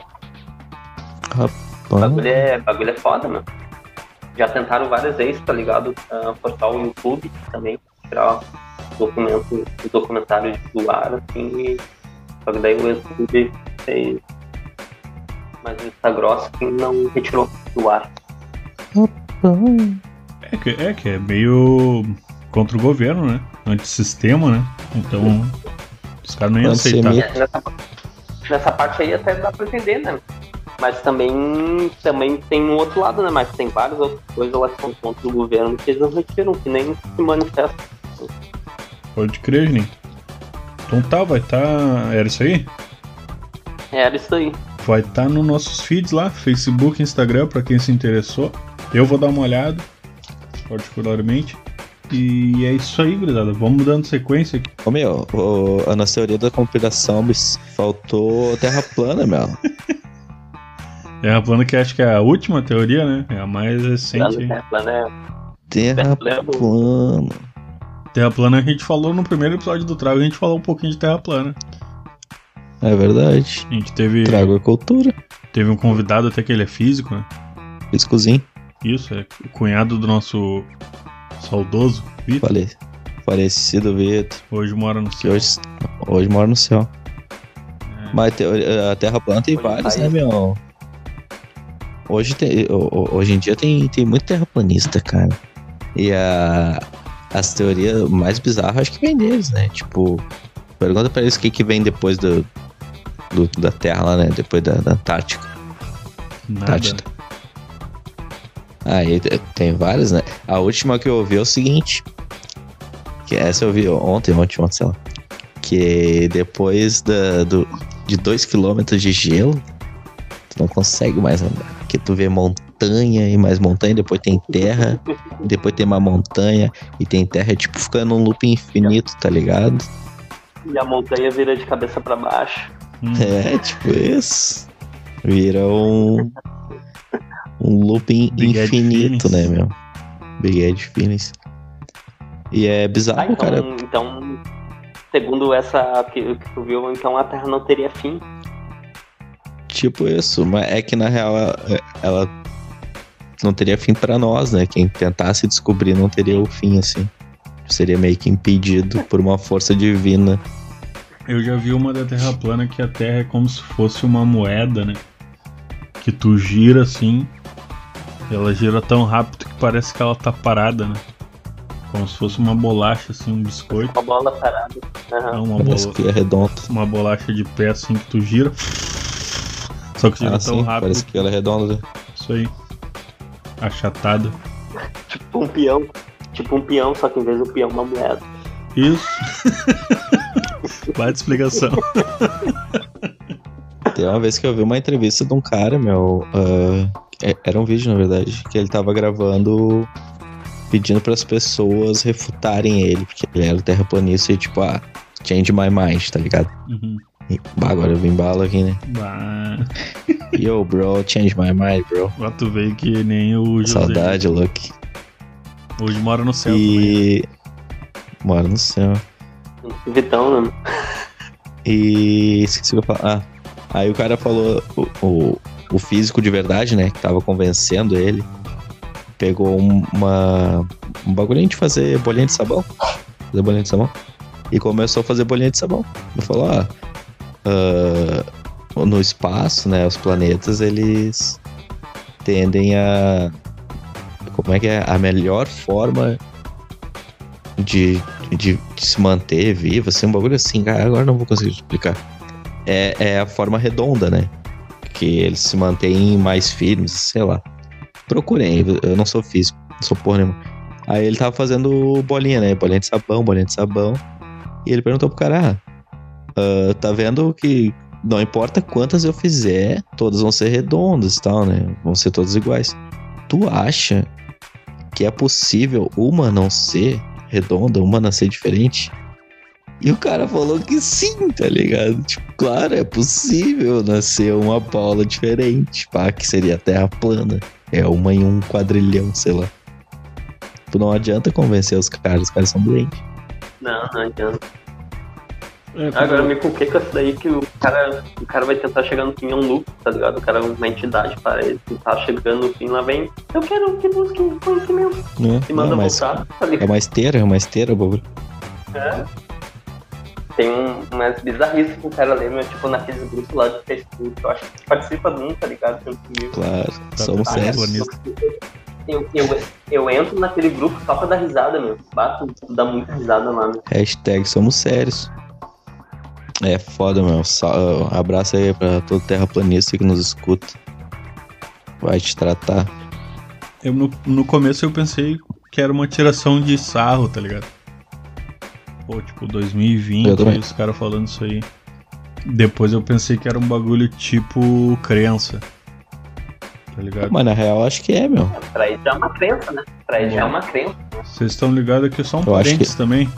O bagulho é, bagulho é foda, mano. Já tentaram várias vezes, tá ligado? Uh, postar o YouTube também, tirar documento, o documentário do ar, assim, e... só que daí o YouTube fez. Mas o Instagram assim, não retirou do ar. É que, é que é meio contra o governo, né? Antissistema, né? Então, os caras não iam aceitar. É, nessa, nessa parte aí até dá pra entender, né? Mas também, também tem um outro lado, né? Mas tem várias outras coisas lá que são contra o governo que eles não retiram, que nem se manifestam. Pode crer, Juninho. Então tá, vai estar. Tá... Era isso aí? Era isso aí. Vai estar tá nos nossos feeds lá, Facebook, Instagram, para quem se interessou. Eu vou dar uma olhada, particularmente. E é isso aí, gurizada. Vamos dando sequência aqui. Ô meu, o, a nossa teoria da conspiração faltou terra plana, meu. terra plana que acho que é a última teoria, né? É a mais recente. Terra plana é. Terra plana. Terra plana a gente falou no primeiro episódio do Trago, a gente falou um pouquinho de Terra plana. É verdade. A gente teve. Trago a cultura. Teve um convidado até que ele é físico, né? Físicozinho. Isso, é o cunhado do nosso saudoso Vitor. Falei. Falecido Vitor. Hoje mora no céu. Hoje, hoje mora no céu. É. Mas a Terra plana tem vários, né, meu? Hoje, tem, hoje em dia tem, tem muito terraplanista, cara. E a, as teorias mais bizarras acho que vem deles, né? Tipo, pergunta pra eles o que, que vem depois do, do da Terra lá, né? Depois da, da Antártica. Antártida. Aí tem várias, né? A última que eu ouvi é o seguinte. Que essa eu vi ontem, ontem, ontem, sei lá. Que depois da, do, de 2 km de gelo, Tu não consegue mais andar. Porque tu vê montanha e mais montanha, depois tem terra, depois tem uma montanha e tem terra, é tipo ficando num loop infinito, tá ligado? E a montanha vira de cabeça pra baixo. Hum. É, tipo isso. Vira um. Um looping Big infinito, né, meu? Big Ed Feelings. E é bizarro, Ah, então, cara. então, segundo essa que, que tu viu, então a Terra não teria fim. Tipo isso, mas é que na real ela, ela não teria fim pra nós, né? Quem tentasse descobrir não teria o fim, assim. Seria meio que impedido por uma força divina. Eu já vi uma da Terra plana que a Terra é como se fosse uma moeda, né? Que tu gira assim. Ela gira tão rápido que parece que ela tá parada, né? Como se fosse uma bolacha, assim, um biscoito. Uma bola parada. Aham. É uma, Parece bola, que é redondo. uma bolacha de pé assim que tu gira. Só que gira Ah, tão sim, rápido. parece que ela é redonda. Isso aí. Achatada. Tipo um peão. Tipo um peão, só que em vez do peão, uma moeda. Isso. Baita explicação. Tem uma vez que eu vi uma entrevista de um cara, meu. é- era um vídeo, na verdade, que ele tava gravando pedindo para as pessoas refutarem ele, porque ele era terraplanista e tipo, ah, change my mind, tá ligado? Uhum. E, bah, agora eu vim bala aqui, né? Bah. Yo, bro, change my mind, bro. Lá tu veio que nem o José. Saudade, Luke. Hoje mora no céu também. E. Mora no céu. Vitão, né? E. Esqueci o que eu falar. Ah, aí o cara falou. O, o, o físico de verdade, né? Que tava convencendo ele. Pegou um- uma. Um bagulhinho de fazer bolinha de sabão. Fazer bolinha de sabão. E começou a fazer bolinha de sabão. Ele falou: ah. Ah, no espaço, né? Os planetas, eles tendem a. Como é que é? A melhor forma de, de, de se manter vivo, assim, um bagulho assim, cara, agora não vou conseguir explicar. É, é a forma redonda, né? Que eles se mantêm mais firmes, sei lá. Procurem, eu não sou físico, não sou porra nenhuma. Aí ele tava fazendo bolinha, né? Bolinha de sabão, bolinha de sabão. E ele perguntou pro cara: ah, ah, tá vendo que não importa quantas eu fizer, todas vão ser redondas e tal, né? Vão ser todas iguais. Tu acha que é possível uma não ser redonda, uma nascer diferente? E o cara falou que sim, tá ligado? Tipo, claro, é possível nascer uma bola diferente, pá, que seria a Terra plana. É uma em um quadrilhão, sei lá. Tipo, não adianta convencer os caras, os caras são doentes. Não, não adianta. É, Agora me culquei com isso daí que o cara, o cara vai tentar chegar no fim é um loop, tá ligado? O cara é uma entidade para ele. Tá chegando no fim, lá vem. Eu quero que busque conhecimento. Né? E manda Não, mas voltar, tá é ligado? uma esteira, é uma esteira, o bagulho. É. Tem um, umas bizarrices que o cara lembra, tipo, naqueles grupos lá do Facebook. Eu acho que participa de um, tá ligado? Comigo. Claro, Tá somos sérios. Eu, eu, eu entro naquele grupo só pra dar risada, meu. Bato, dá muita risada lá, meu. Hashtag somos sérios. É foda, meu. Só, abraço aí pra todo terraplanista que nos escuta. Vai te tratar. Eu, no, no começo eu pensei que era uma tiração de sarro, tá ligado? Pô, tipo, 2020, Eu também. os caras falando isso aí. Depois eu pensei que era um bagulho tipo crença. Tá ligado? Mas na real acho que é, meu. Pra já é uma crença, né? Pra já é uma crença. Vocês estão ligados que são Eu acho parentes também?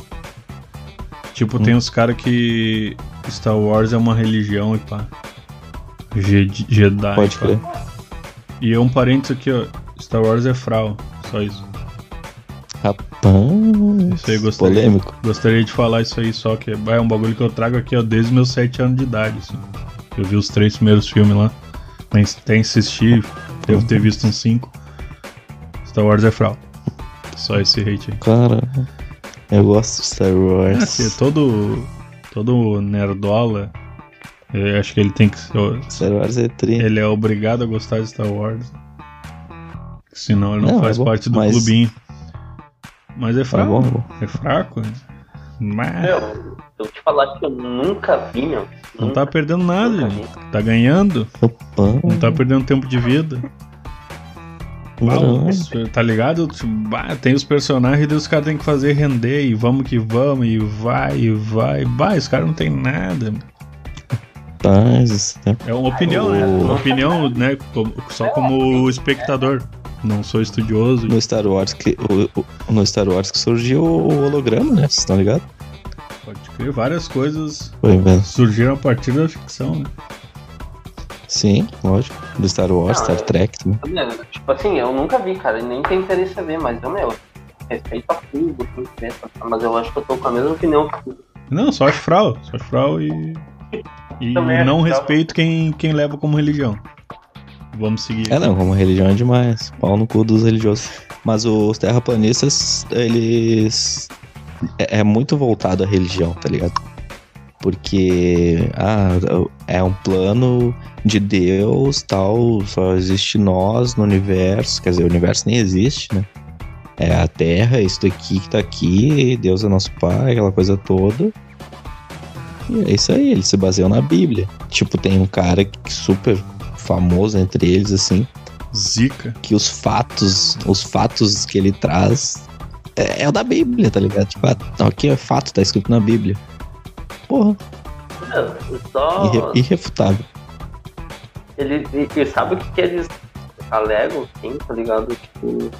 Tipo, tem os caras que Star Wars é uma religião e pá. Je- Jedi. Pode crer. E é um parênteses aqui, ó. Star Wars é frau. Só isso. Rapaz. Isso aí, gostaria. Polêmico. Gostaria de falar isso aí, só que é um bagulho que eu trago aqui, ó, desde meus 7 anos de idade, assim. Eu vi os três primeiros filmes lá. Até insisti, devo ter visto uns 5. Star Wars é frau. Só esse hate aí. Cara, eu gosto de Star É, Wars. assim, todo. Todo nerdola. Eu acho que ele tem que. ser- Star Wars é tri. Ele é obrigado a gostar de Star Wars. Senão ele não, Não, é faz bom, parte do mas- clubinho. Mas é Tá fraco. bom, bom. É fraco. Mas. Meu, se eu te falar que eu nunca vi, meu. Não nunca, tá perdendo nada. Tá ganhando. Opa. Não tá perdendo tempo de vida. Tá ligado? Tem os personagens e os caras tem que fazer render e vamos que vamos, e vai, e vai. Bah, os caras não tem nada. É uma opinião, né? Uma opinião, né? só como espectador. Não sou estudioso. no Star Wars que no Star Wars que surgiu o holograma, né? Vocês estão ligados? Pode crer, várias coisas Foi surgiram a partir da ficção, né? Sim, lógico. Do Star Wars, Não, Star é- Trek também. Meu, Tipo assim, eu nunca vi, cara, e nem tenho interesse em ver, mas eu, meu, respeito a tudo, pensa, mas eu acho que eu tô com a mesma opinião que tu. Não, só acho fral. Só acho fral e. E Também não respeito quem, quem leva como religião. Vamos seguir. É, não, como religião é demais. Pau no cu dos religiosos. Mas os terraplanistas, eles. É, é muito voltado à religião, tá ligado? Porque. Ah, é um plano de Deus, tal. Só existe nós no universo. Quer dizer, o universo nem existe, né? É a Terra, isso daqui que tá aqui. Deus é nosso pai, aquela coisa toda. E é isso aí, eles se baseiam na Bíblia. Tipo, tem um cara que super famoso entre eles, assim, Zica. que os fatos, os fatos que ele traz é, é o da Bíblia, tá ligado? Tipo, ah, não, aqui é fato, tá escrito na Bíblia. Porra, Meu, só. irre- irrefutável. Ele, e, e sabe o que, que eles alegam, sim, tá ligado? Tipo,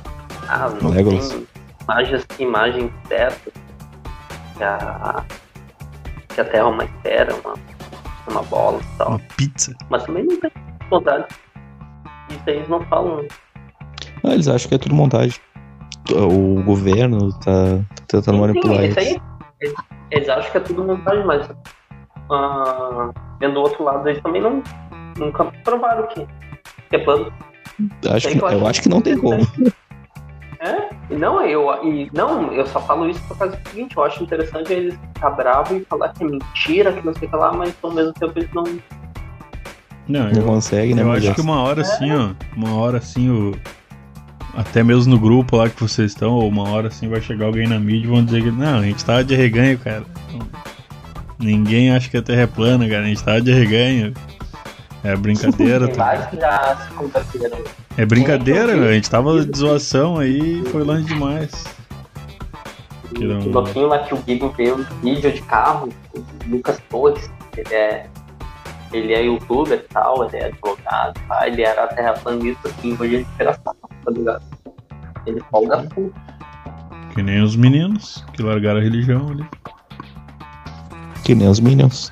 ah, não tem imagens, imagens certas que a, que a Terra é uma esfera, uma, uma bola e tal. Uma pizza. Mas também não tem vontade. Isso aí eles não falam. Ah, eles acham que é tudo montagem. O governo tá, tá tentando manipular Sim, isso aí, eles, acham que é tudo montagem, mas ah, vendo o outro lado, eles também não, nunca provaram que, que é plano. Acho que, eu eu acho que não tem como. É, não, eu, e não, eu só falo isso por causa do seguinte, eu acho interessante eles ficar bravos e falar que é mentira, que não sei o que lá, mas ao mesmo tempo eles não. Não, Não eu, consegue, né, eu acho que uma hora assim, ó. Uma hora assim, o. Até mesmo no grupo lá que vocês estão, ou uma hora assim vai chegar alguém na mídia e vão dizer que não, a gente tava de reganho, cara. Ninguém acha que a Terra é plana, cara. A gente tava de reganho. É brincadeira, Tem tá? vários que já se converteram. É brincadeira. A gente tava de zoação aí e foi longe demais. Que não- O louquinho lá que o Gigo vê um vídeo de carro, o Lucas Torres, ele é. Ele é youtuber e tal, ele é advogado, tá? ele era terraplanista, assim, hoje vira sapo, tá ligado? Ele folga full. Que nem os meninos que largaram a religião ali. Que nem os Minions.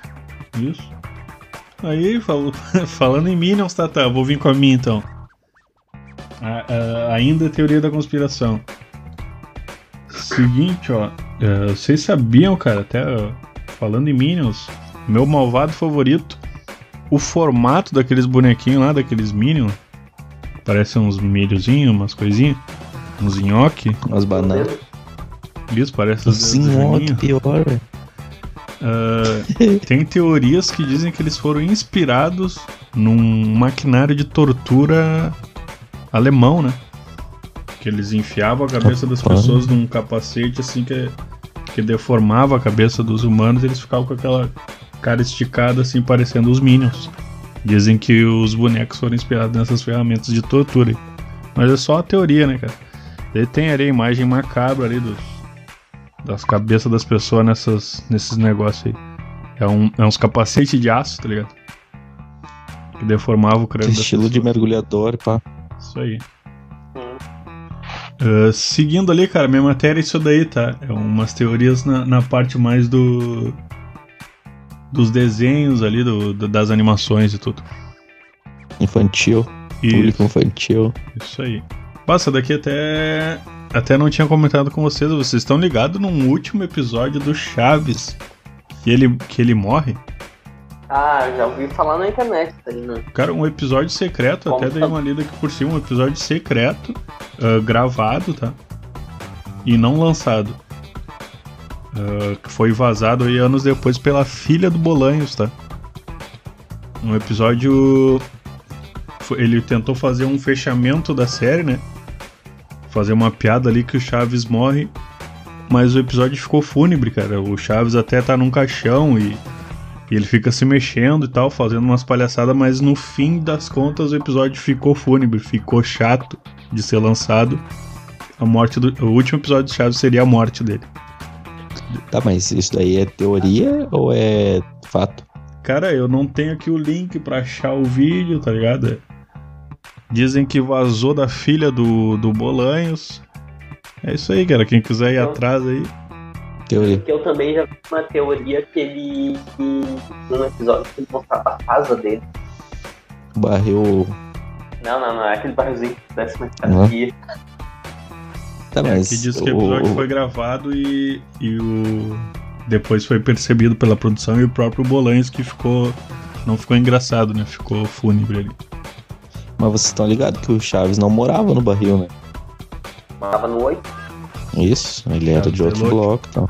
Isso. Aí, falo- falando em Minions, tá, tá, vou vir com a minha então. A- a- ainda teoria da conspiração. Seguinte, ó. é, vocês sabiam, cara, até falando em Minions, meu malvado favorito, o formato daqueles bonequinhos lá, daqueles Minions. Parecem uns milhozinhos, umas coisinhas. Uns nhoque. As bananas. Isso, parece os Sim, dedos do ó, que Juninho. pior, velho. Ah, tem teorias que dizem que eles foram inspirados num maquinário de tortura alemão, né? Que eles enfiavam a cabeça das pessoas num capacete assim que, que deformava a cabeça dos humanos e eles ficavam com aquela cara esticada assim, parecendo os Minions. Dizem que os bonecos foram inspirados nessas ferramentas de tortura. Mas é só a teoria, né, cara? Daí tem ali a imagem macabra ali dos, das cabeças das pessoas nessas, nesses negócios aí. É, um, é uns capacetes de aço, tá ligado? Que deformava o crânio Estilo de mergulhador, pá. Isso aí. Ah, seguindo ali, cara, minha matéria é isso daí, tá? É umas teorias na, na parte mais do. Dos desenhos ali, do, do- das animações e tudo. Infantil. E Público infantil. isso aí. Passa daqui até. Até não tinha comentado com vocês, vocês estão ligados num último episódio do Chaves. Que ele, que ele morre? Ah, já ouvi falar na internet isso aí, né? Cara, um episódio secreto, Como até dei tá? uma lida aqui por cima, um episódio secreto, ah, gravado, tá? E não lançado. Ah, que foi vazado aí anos depois pela filha do Bolanhos, tá? Um episódio. Ele tentou fazer um fechamento da série, né? Fazer uma piada ali que o Chaves morre. Mas o episódio ficou fúnebre, cara. O Chaves até tá num caixão e e ele fica se mexendo e tal, fazendo umas palhaçadas, mas no fim das contas o episódio ficou fúnebre, ficou chato de ser lançado. A morte do. O último episódio de Chaves seria a morte dele. Tá, mas isso daí é teoria ou é fato? Cara, eu não tenho aqui o link pra achar o vídeo, tá ligado? Dizem que vazou da filha do, do Bolanhos. É isso aí, cara. Quem quiser ir Então- atrás aí. Teoria. Porque eu também já vi uma teoria que ele. num episódio que ele mostrava a casa dele. Barril. Não, não, não, é aquele barrilzinho que desce na escadaria. Tá, É, mas. que diz que o episódio foi gravado e, e o. Depois foi percebido pela produção e o próprio Bolanhos que ficou. Não ficou engraçado, né? Ficou fúnebre ali. Mas vocês estão ligados que o Chaves não morava no barril, né? Tava no 8. Isso, ele era Chaves de outro Deloitte. bloco então.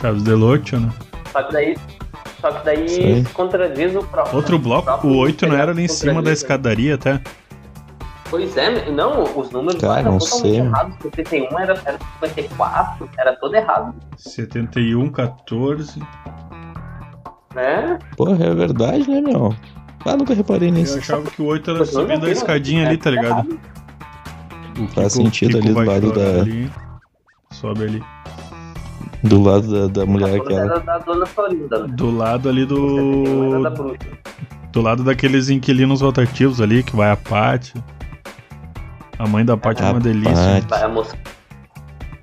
Chaves Delote, né? Só que daí. Só que daí contradiz o próprio. Outro bloco, o 8 não era ali em cima da né? escadaria até. Pois é, não, os números Cara, eram não totalmente sei. errados. 71 era, era 54, era todo errado. 71, 14. Né? Porra, é verdade, né, meu? Ah, nunca reparei Eu nisso. achava que o 8 era subindo a não, escadinha é ali, tá tudo ligado? errado. O Faz Kiko- sentido Kiko ali do lado da- ali, sobe ali. Do lado da, da mulher aquela. da dona Florinda, né? Do lado ali 71 era da do. Do lado daqueles inquilinos rotativos ali, que vai a Paty. A mãe da Paty é uma A delícia. Paty. A moça.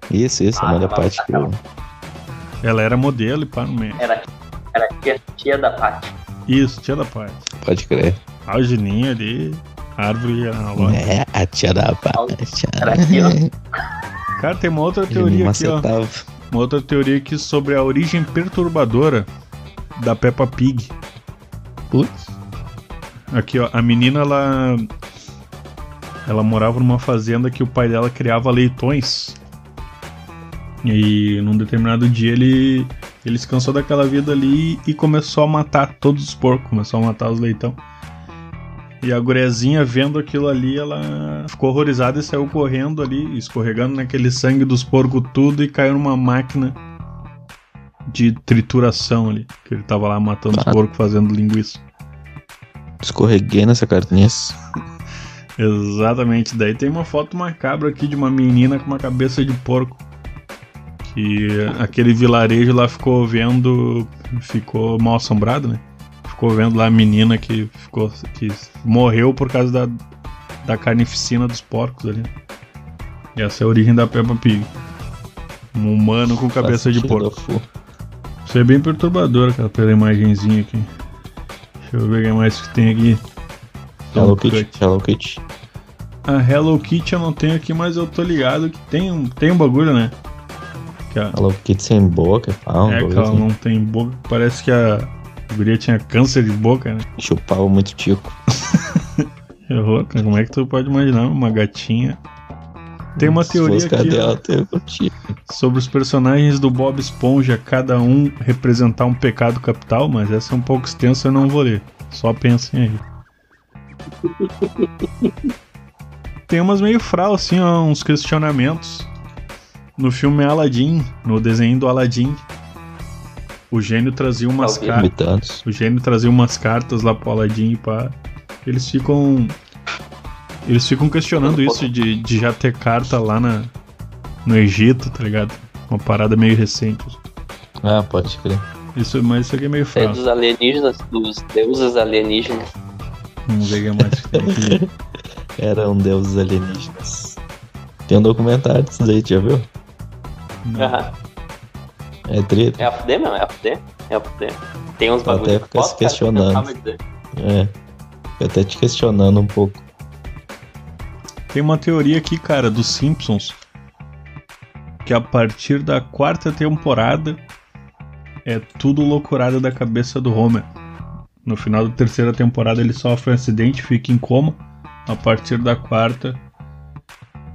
Isso, isso, a Ah, mãe da parte que eu... Ela era modelo e pá no meio. Era, era tia, tia da Paty. Isso, tia da Paty. Pode crer. A Algininha ali, árvore analógica. É, a tia da parte. Era aqui, ó. Cara, tem uma outra teoria aqui, ó. macetava. Uma outra teoria aqui sobre a origem perturbadora da Peppa Pig. Putz. Aqui, ó, a menina ela ela morava numa fazenda que o pai dela criava leitões. E num determinado dia ele ele se cansou daquela vida ali e começou a matar todos os porcos, começou a matar os leitão. E a gurezinha vendo aquilo ali, ela ficou horrorizada e saiu correndo ali, escorregando naquele sangue dos porcos tudo e caiu numa máquina de trituração ali, que ele tava lá matando os Ah. porcos fazendo linguiça. Escorreguei nessa carniça. Exatamente. Daí tem uma foto macabra aqui de uma menina com uma cabeça de porco. Que aquele vilarejo lá ficou vendo. Ficou mal assombrado, né? Ficou vendo lá a menina que ficou. que morreu por causa da, da carnificina dos porcos ali. E essa é a origem da Peppa Pig. Um humano com cabeça de porco. Isso é bem perturbador, cara, pela imagenzinha aqui. Deixa eu ver o que mais que tem aqui. Hello Kitty. Hello Kitty. A Hello Kitty eu não tenho aqui, mas eu tô ligado que tem um, tem um bagulho, né? Que a, Hello Kitty sem boca, pá, um é que ela assim. não tem boca. Parece que a guria tinha câncer de boca, né? Chupava muito tico. Errou, cara. Como é que tu pode imaginar uma gatinha? Tem uma teoria aqui cadela, curti. sobre os personagens do Bob Esponja, cada um representar um pecado capital, mas essa é um pouco extensa, eu não vou ler. Só pensem aí. Tem umas meio frau, assim, ó, uns questionamentos. No filme Aladdin, no desenho do Aladdin, o gênio trazia umas cartas. O gênio trazia umas cartas lá pro Aladdin e pá. Eles ficam. Eles ficam questionando isso de, de já ter carta lá na, no Egito, tá ligado? Uma parada meio recente. Ah, pode crer. Isso, mas isso aqui é meio É fraco. dos alienígenas, dos deuses alienígenas. O que mais que tem aqui. Eram deuses alienígenas. Tem um documentário disso daí, já viu? Aham. É treta. É a fuder, meu? É a fuder? É a fuder. Tem uns Até bagulhos. fica se questionando. É. Eu até te questionando um pouco. Tem uma teoria aqui, cara, dos Simpsons. Que a partir da quarta temporada é tudo loucurada da cabeça do Homer. No final da terceira temporada ele sofre um acidente, fica em coma. A partir da quarta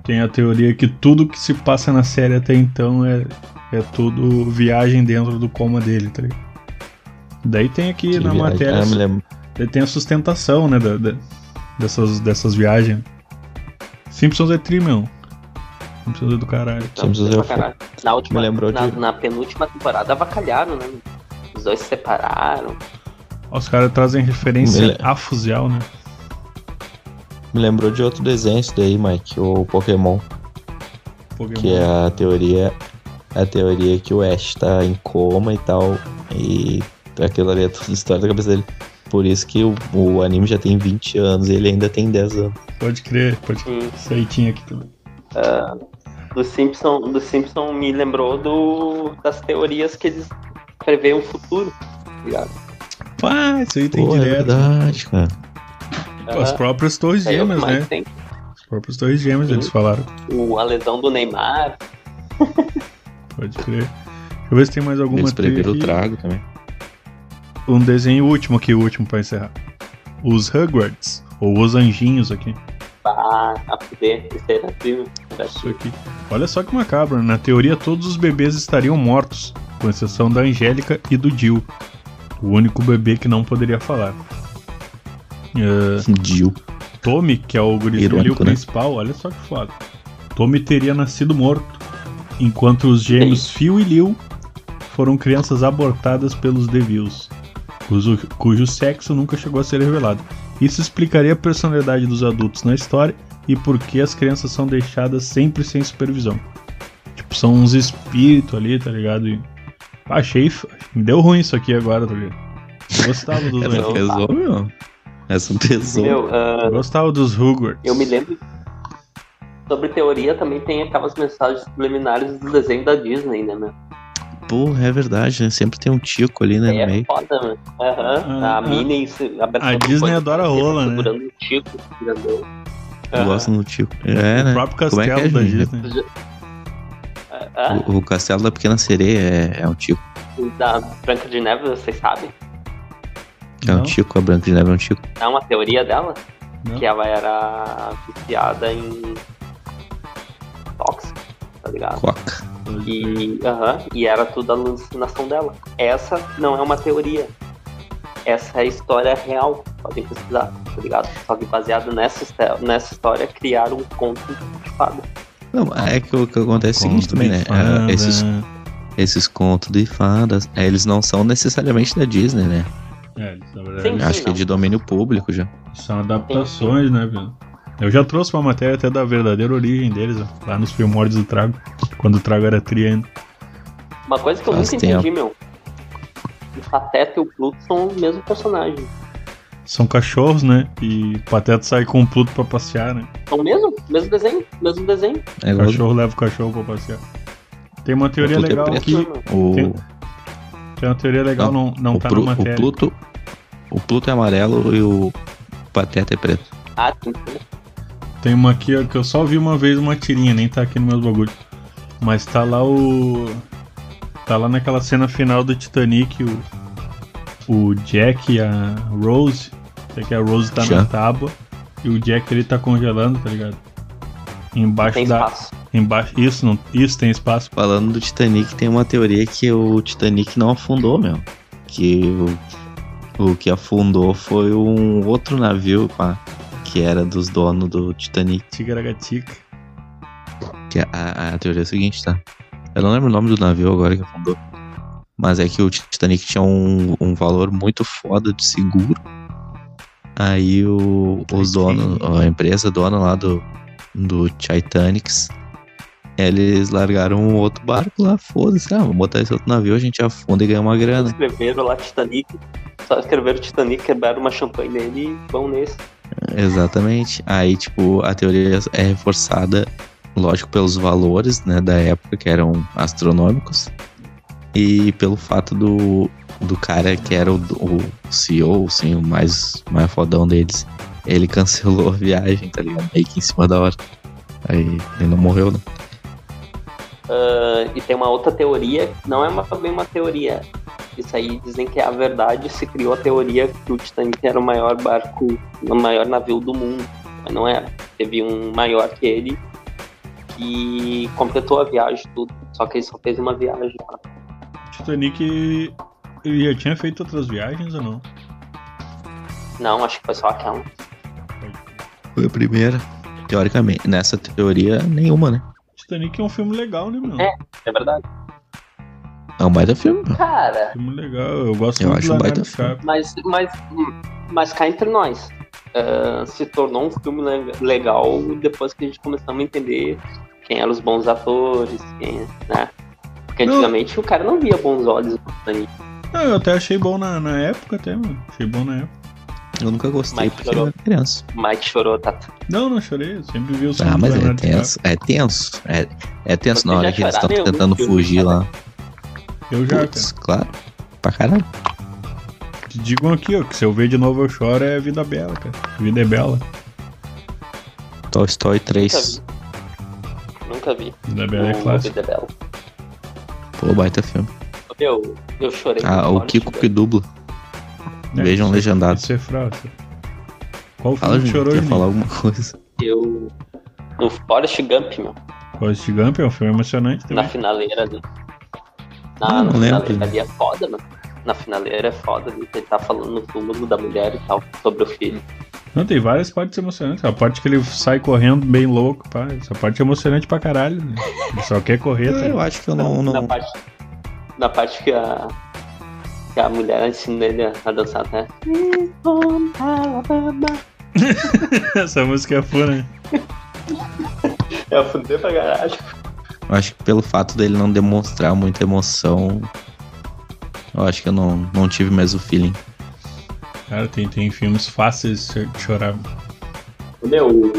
tem a teoria que tudo que se passa na série até então é, é tudo viagem dentro do coma dele, tá ligado? Daí tem aqui Que na viagem. matéria. Ah, me lembro. Daí tem a sustentação, né, da- da- dessas, dessas viagens. Simpsons é tri, meu. Simpsons é do caralho. Simpsons é o caralho. Na última, na, de- na penúltima temporada avacalharam, né? Os dois se separaram. Os caras trazem referência Ele- afusial, né? Me lembrou de outro desenho isso daí, Mike, o Pokémon, Pokémon. que é a teoria, a teoria que o Ash tá em coma e tal, e Aquilo ali é toda a história da cabeça dele. Por isso que o, o anime já tem 20 anos e ele ainda tem 10 anos. Pode crer, pode crer. Sim. Isso aí tinha aqui também. Ah, do Simpson, do Simpson me lembrou do, das teorias que eles preveem o futuro, tá ligado? Pá, isso aí tem Pô, é direto. verdade, cara. Pô, As próprias torres é gêmeas, né? tem. As próprias torres gêmeas, Sim. eles falaram. O, a lesão do Neymar. Pode crer. Deixa eu ver se tem mais alguma Eles o aqui. trago também. Um desenho último aqui, o último pra encerrar. Os Hogwarts, ou os anjinhos aqui. Ah, a fuder. Isso era filme. Aqui. Olha só que macabro. Na teoria, todos os bebês estariam mortos, com exceção da Angélica e do Jill. O único bebê que não poderia falar. Jill. Tommy, que é o gurizinho ali, o né? principal, olha só que foda. Tommy teria nascido morto, enquanto os gêmeos Phil e Lil foram crianças abortadas pelos Devils, cujo, cujo sexo nunca chegou a ser revelado. Isso explicaria a personalidade dos adultos na história e por que as crianças são deixadas sempre sem supervisão. Tipo, são uns espíritos ali, tá ligado? E... Ah, Achei. Me deu ruim isso aqui agora, tá ligado? Gostava dos Essa Não, pesou, meu. Essa pesou. Meu, ah, Eu gostava dos Hogwarts. eu me lembro. Sobre teoria também tem aquelas mensagens subliminares do desenho da Disney, né, meu? Porra, é verdade, né? Sempre tem um tico ali, né, Aí no é meio. foda, né? Aham. Ah, a Minnie se- abraçando A Disney o adora rola, né? Segurando o Chico, grandão. Eu Aham. gosto no tico. É, o né? próprio Como é que castelo é, da gente? Disney. Ah, O, o castelo da pequena sereia é, é um tico. da Branca de Neve, vocês sabem? É um Não? tico, a Branca de Neve é um tico. É uma teoria dela Não. que ela era viciada em tóxico, tá ligado? Coca. E, e era tudo alucinação dela. Essa não é uma teoria. Essa é a história real. Podem pesquisar, tá ligado? Só que baseado nessa, nessa história, criaram um conto de fada. Não, é que o que acontece é o seguinte também, né? fada. Ah, esses, esses contos de fadas, é, eles não são necessariamente da Disney, né? É, na verdade, Sim. Acho que é de domínio público já. são adaptações, né, viu? Eu já trouxe uma matéria até da verdadeira origem deles, ó, lá nos primórdios do Trago, quando o Trago era tri ainda. Uma coisa que eu Faz nunca tempo. entendi, meu. O Pateta e o Pluto são o mesmo personagem. São cachorros, né? E o Pateta sai com o Pluto pra passear, né? São o mesmo? Mesmo desenho? Mesmo desenho? É O cachorro leva o cachorro pra passear. Tem uma teoria é legal preto. que. o, Tem- Tem uma teoria legal, não, não, o, tá Plu- na o matéria. Pluto. O Pluto é amarelo e o Pateta é preto. Ah, tem que Tem uma aqui ó, que eu só vi uma vez uma tirinha, nem tá aqui no meu bagulho. Mas tá lá o. Tá lá naquela cena final do Titanic, o. O Jack e a Rose. Até que a Rose tá Já. na tábua. E o Jack ele tá congelando, tá ligado? Embaixo tem da. espaço. Embaixo. Isso, não, isso tem espaço. Falando do Titanic, tem uma teoria que o Titanic não afundou, meu. Que o, o que afundou foi um outro navio, pá, que era dos donos do Titanic. Tigaragatica. Que a, a- a teoria é a seguinte, tá? Eu não lembro o nome do navio agora que afundou. Mas é que o Titanic tinha um, um valor muito foda de seguro. Aí o, os donos, a empresa dona lá do, do Titanics, eles largaram um outro barco lá, foda-se, ah, vamos botar esse outro navio, a gente afunda e ganha uma grana. Escreveram lá Titanic. Só escreveram Titanic, quebraram uma champanhe nele e vão nesse. Exatamente. Aí, tipo, a teoria é reforçada, lógico, pelos valores, né, da época, que eram astronômicos, e pelo fato do, do cara que era o, o CEO, assim, o mais, mais fodão deles, ele cancelou a viagem, tá ligado? Meio que em cima da hora. Aí ele não morreu, né? Ah, e tem uma outra teoria, não é uma, bem uma teoria. Isso aí dizem que é a verdade. Se criou a teoria que o Titanic era o maior barco, o maior navio do mundo. Mas não era. Teve um maior que ele que completou a viagem tudo. Só que ele só fez uma viagem. Titanic. Ele já tinha feito outras viagens ou não? Não, acho que foi só aquela. Foi a primeira. Teoricamente, nessa teoria, nenhuma, né? Titanic é um filme legal, né, meu? É. É verdade. É um baita filme. Cara, Filme legal, eu gosto Eu muito acho um baita filme. Mas, mas, mas cá entre nós. ah, se tornou um filme le- legal depois que a gente começamos a entender quem eram os bons atores, quem, né? Porque Não. antigamente o cara não via bons olhos no Titanic. Não, eu até achei bom na, na época, até, mano. Achei bom na época. Eu nunca gostei Mike porque chorou. eu era criança. Mike chorou, Tata. Não, não chorei. Eu sempre vi o som Ah, mas é tenso. É tenso. É, é tenso Você na hora que eles estão tentando filme, fugir cara? lá. Eu já, Putz, claro. Pra caralho. cara. Te digam aqui, ó, que se eu ver de novo eu choro é Vida Bela, cara. Vida é bela. Toy Story 3. Nunca vi. Vida Bela é clássico. Vida é Bela. Pô, baita filme. Eu, eu chorei. Ah, o Kiko que dubla. É, Vejam isso- legendado. Isso é fraude. Qual Fala, filme que chorou, Quer falar alguma coisa? Eu. No Forrest Gump, meu. Forrest Gump é um filme emocionante Na também. finaleira ali. Ah, Na, na não lembro. finaleira ali é foda, mano. Na finaleira é foda ali. Ele tá falando no túmulo da mulher e tal, sobre o filho. Não, tem várias partes emocionantes. A parte que ele sai correndo bem louco, pá. Essa parte é emocionante pra caralho. Né? Ele só quer correr, tá? Eu acho que eu não. Na não... parte, na parte que a. Que a mulher ensina ele a, a dançar, né? Essa música é fã, né? É fuder pra caralho. Eu acho que pelo fato dele não demonstrar muita emoção, eu acho que eu não, não tive mais o feeling. Cara, tem, tem filmes fáceis de chorar. Meu, o,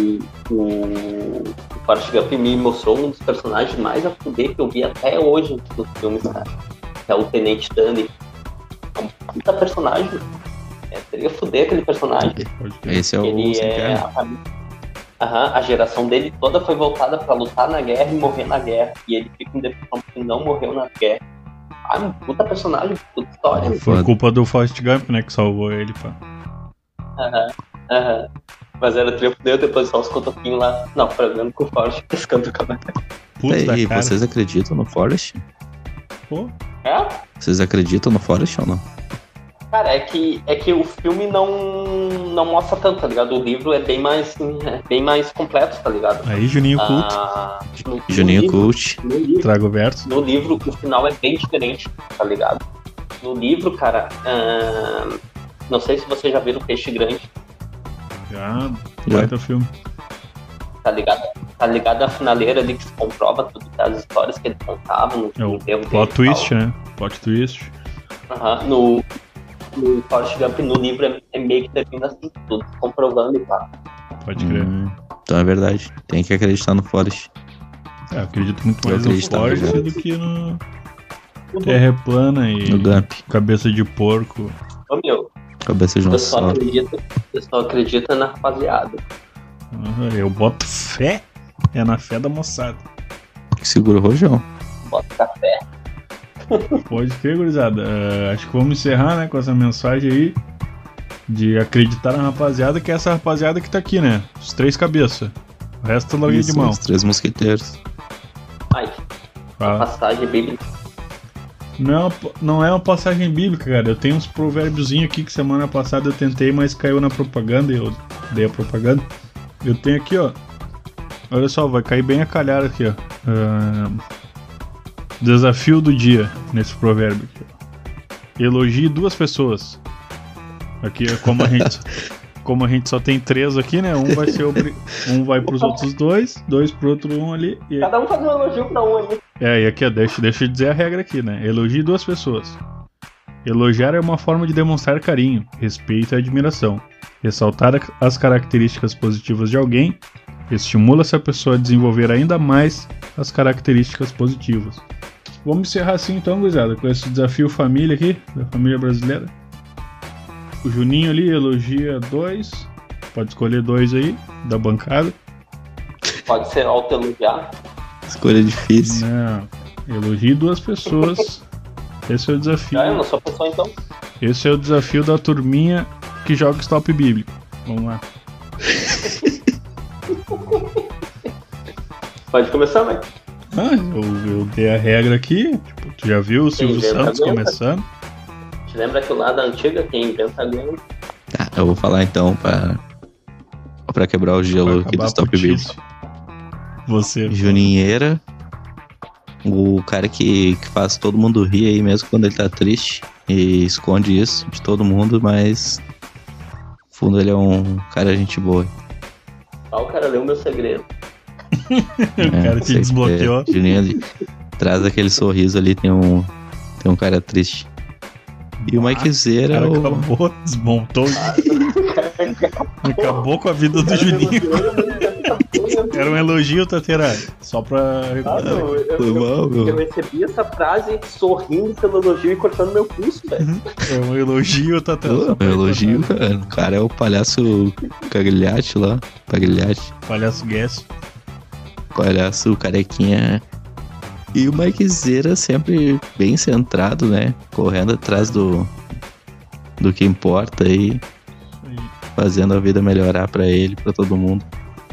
o, o Forrest Gump me mostrou um dos personagens mais a fuder que eu vi até hoje nos filmes, cara. Que é o Tenente Danny. É um puta personagem. É, seria fuder aquele personagem. Esse é o ele é. A, Aham, a geração dele toda foi voltada pra lutar na guerra e morrer na guerra. E ele fica em depressão porque não morreu na guerra. Ah, um puta personagem, puta história. É Foi foda. culpa do Forrest Gump, né? Que salvou ele, pá. Aham, aham. Mas era triunfo dele, depois só os cotoquinhos lá. Não, programa com o Forrest pescando o cabelo. E cara. vocês acreditam no Forest? Pô, É? Vocês acreditam no Forest ou não? Cara, é que, é que o filme não, não mostra tanto, tá ligado? O livro é bem mais, é bem mais completo, tá ligado? aí Juninho Ah, no, Juninho no Cult. no livro, traga o verso. no livro, o final é bem diferente, tá ligado? No livro, cara, ah, não sei se vocês já viram Peixe Grande, Já, Já. baita filme. tá ligado? Tá ligado a finaleira ali que se comprova tudo, as histórias que ele contava no, É o no plot twist, tal. né? Plot twist. Aham, no, no Forrest Gump, no livro, é, é meio que termina assim, tudo comprovando e tal. Pode crer. Hum, então é verdade. Tem que acreditar no Forest. É, eu acredito muito mais no Forrest do que no Terra plana e No Gump. cabeça de porco. Ô meu, Cabeça de um eu só acredito, eu só acredito na rapaziada. Ah, Eu boto fé. É na fé da moçada. Segura o rojão. Bota café. Pode crer, gurizada. Ah, acho que vamos encerrar, né, com essa mensagem aí. De acreditar na rapaziada, que é essa rapaziada que tá aqui, né? Os três cabeças. O resto é larguei de mão. Os três mosqueteiros. Ai, Fala. passagem bíblica. Não, é uma- não é uma passagem bíblica, cara. Eu tenho uns provérbios aqui que semana passada eu tentei, mas caiu na propaganda e eu dei a propaganda. Eu tenho aqui, ó. Olha só, vai cair bem a calhar aqui, ó. Ah, desafio do dia nesse provérbio. Elogie duas pessoas. Aqui é como a gente. Como a gente só tem três aqui, né? Um vai ser obri... um vai pros outros dois, dois pro outro um ali. E Cada um faz um elogio pra um aí. é, e aqui, ó, deixa, deixa eu dizer a regra aqui, né? Elogie duas pessoas. Elogiar é uma forma de demonstrar carinho, respeito e admiração. Ressaltar as características positivas de alguém estimula essa pessoa a desenvolver ainda mais as características positivas. Vamos encerrar assim então, gurizada, com esse desafio família aqui, da família brasileira. O Juninho ali elogia dois. Pode escolher dois aí, da bancada. Pode ser auto-elogiar. Escolha difícil. Não. Elogie duas pessoas. Esse é o desafio. Eu não sou pessoa então. Esse é o desafio da turminha que joga stop bíblico. Vamos lá. Pode começar, mãe. Ah, eu, eu dei a regra aqui. Tipo, tu já viu o Silvio Santos aguenta. começando? Te lembra que o lado da antiga, quem inventa. Tá, eu vou falar então pra, pra quebrar o gelo aqui do Stop. Bíblico. Você. Juninheira. O cara que, que faz todo mundo rir aí mesmo quando ele tá triste. E esconde isso de todo mundo, mas. No fundo ele é um cara gente boa. Ah, o cara leu meu segredo. o cara te que desbloqueou. é, Juninho ali, traz aquele sorriso ali, tem um, tem um cara triste. E o Mike Zera é cara o... acabou, desmontou. acabou com a vida do Juninho. Era um elogio, Tatera. Só pra. Ah, não, eu, eu- mal, meu. eu recebi essa frase sorrindo pelo elogio e cortando meu pulso, velho. É um elogio, Tatera. Pra meu elogio, cara. O cara é o palhaço Cagliati lá. Pagliati. Palhaço Guess. Palhaço carequinha. E o Mike Zera sempre bem centrado, né? Correndo atrás do, do que importa aí. Fazendo a vida melhorar pra ele, pra todo mundo.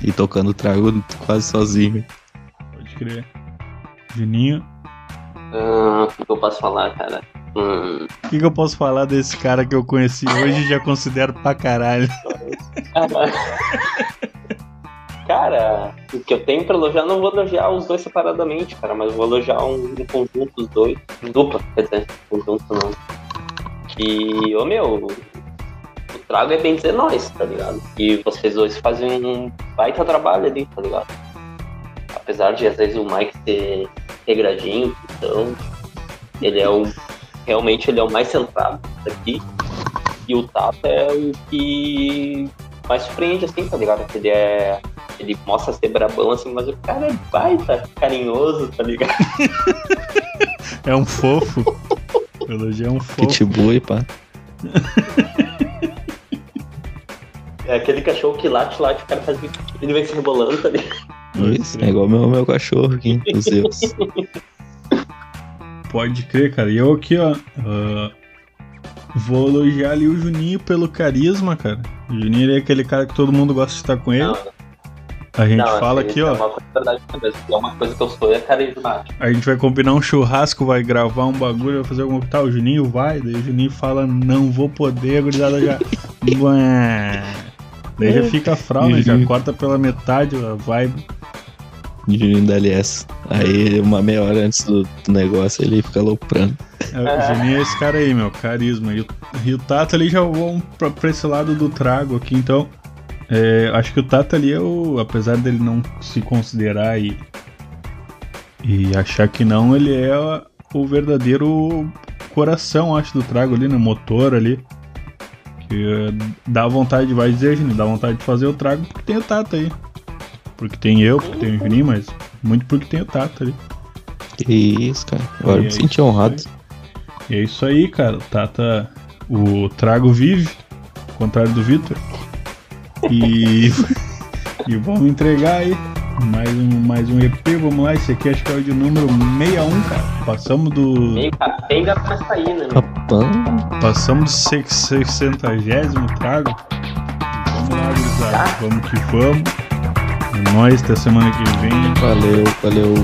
E tocando trago quase sozinho. Pode crer. Juninho. Ah, o que eu posso falar, cara? Hum, O que, que eu posso falar desse cara que eu conheci hoje e já considero pra caralho? Cara, o que eu tenho pra elogiar, não vou elogiar os dois separadamente, cara, mas vou elogiar um, um conjunto os dois. Dupla, quer dizer, conjunto não. Que, ô meu, o trago é bem dizer nós, tá ligado? E vocês dois fazem um baita trabalho ali, tá ligado? Apesar de às vezes o Mike ser regradinho, então, ele é o. Realmente ele é o mais centrado daqui. E o Tata é o que mais surpreende, assim, tá ligado? Ele é. Ele mostra ser brabão, assim, mas o cara é baita carinhoso, tá ligado? É um fofo. O elogio é um fofo. Pitbull e pá. É aquele cachorro que late, late, o cara faz. Ele vem se rebolando, tá ligado? Isso, é igual meu, meu cachorro aqui, o Zeus. Pode crer, cara. E eu aqui, ó. ah, vou elogiar ali o Juninho pelo carisma, cara. O Juninho é aquele cara que todo mundo gosta de estar com ele. Não, A gente não, fala isso aqui, é ó. É uma coisa que eu sou, é carismático. A gente vai combinar um churrasco, vai gravar um bagulho, vai fazer alguma coisa. Tá, o Juninho vai, daí o Juninho fala, não vou poder, a gurizada já. Daí já fica frau, né? Já corta pela metade a vibe. Juninho da LS. Aí, uma meia hora antes do, do negócio, ele fica aloprando. É, o Juninho é esse cara aí, meu, carisma. E o, e o Tata ali já vão pra, pra esse lado do trago aqui, então. É, acho que o Tata ali é o. Apesar dele não se considerar e. E achar que não, ele é o verdadeiro coração, acho, do trago ali, né? Motor ali. Que é, dá vontade, vai dizer, gente, dá vontade de fazer o trago porque tem o Tata aí. Porque tem eu, porque tem o Juninho, mas muito porque tem o Tata ali. Que isso, cara. Agora eu me aí, senti honrado. E é isso aí, cara. O Tata. O Trago vive, ao contrário do Vitor. E. e vamos entregar aí. Mais um, mais um EP, vamos lá. Esse aqui acho que é o de número 61, cara. Passamos do. Meio capenga pra sair, né? Capão. Passamos do 60 trago. Vamos lá, gurizada. Vamos que vamos. É nóis, até semana que vem. Valeu, valeu.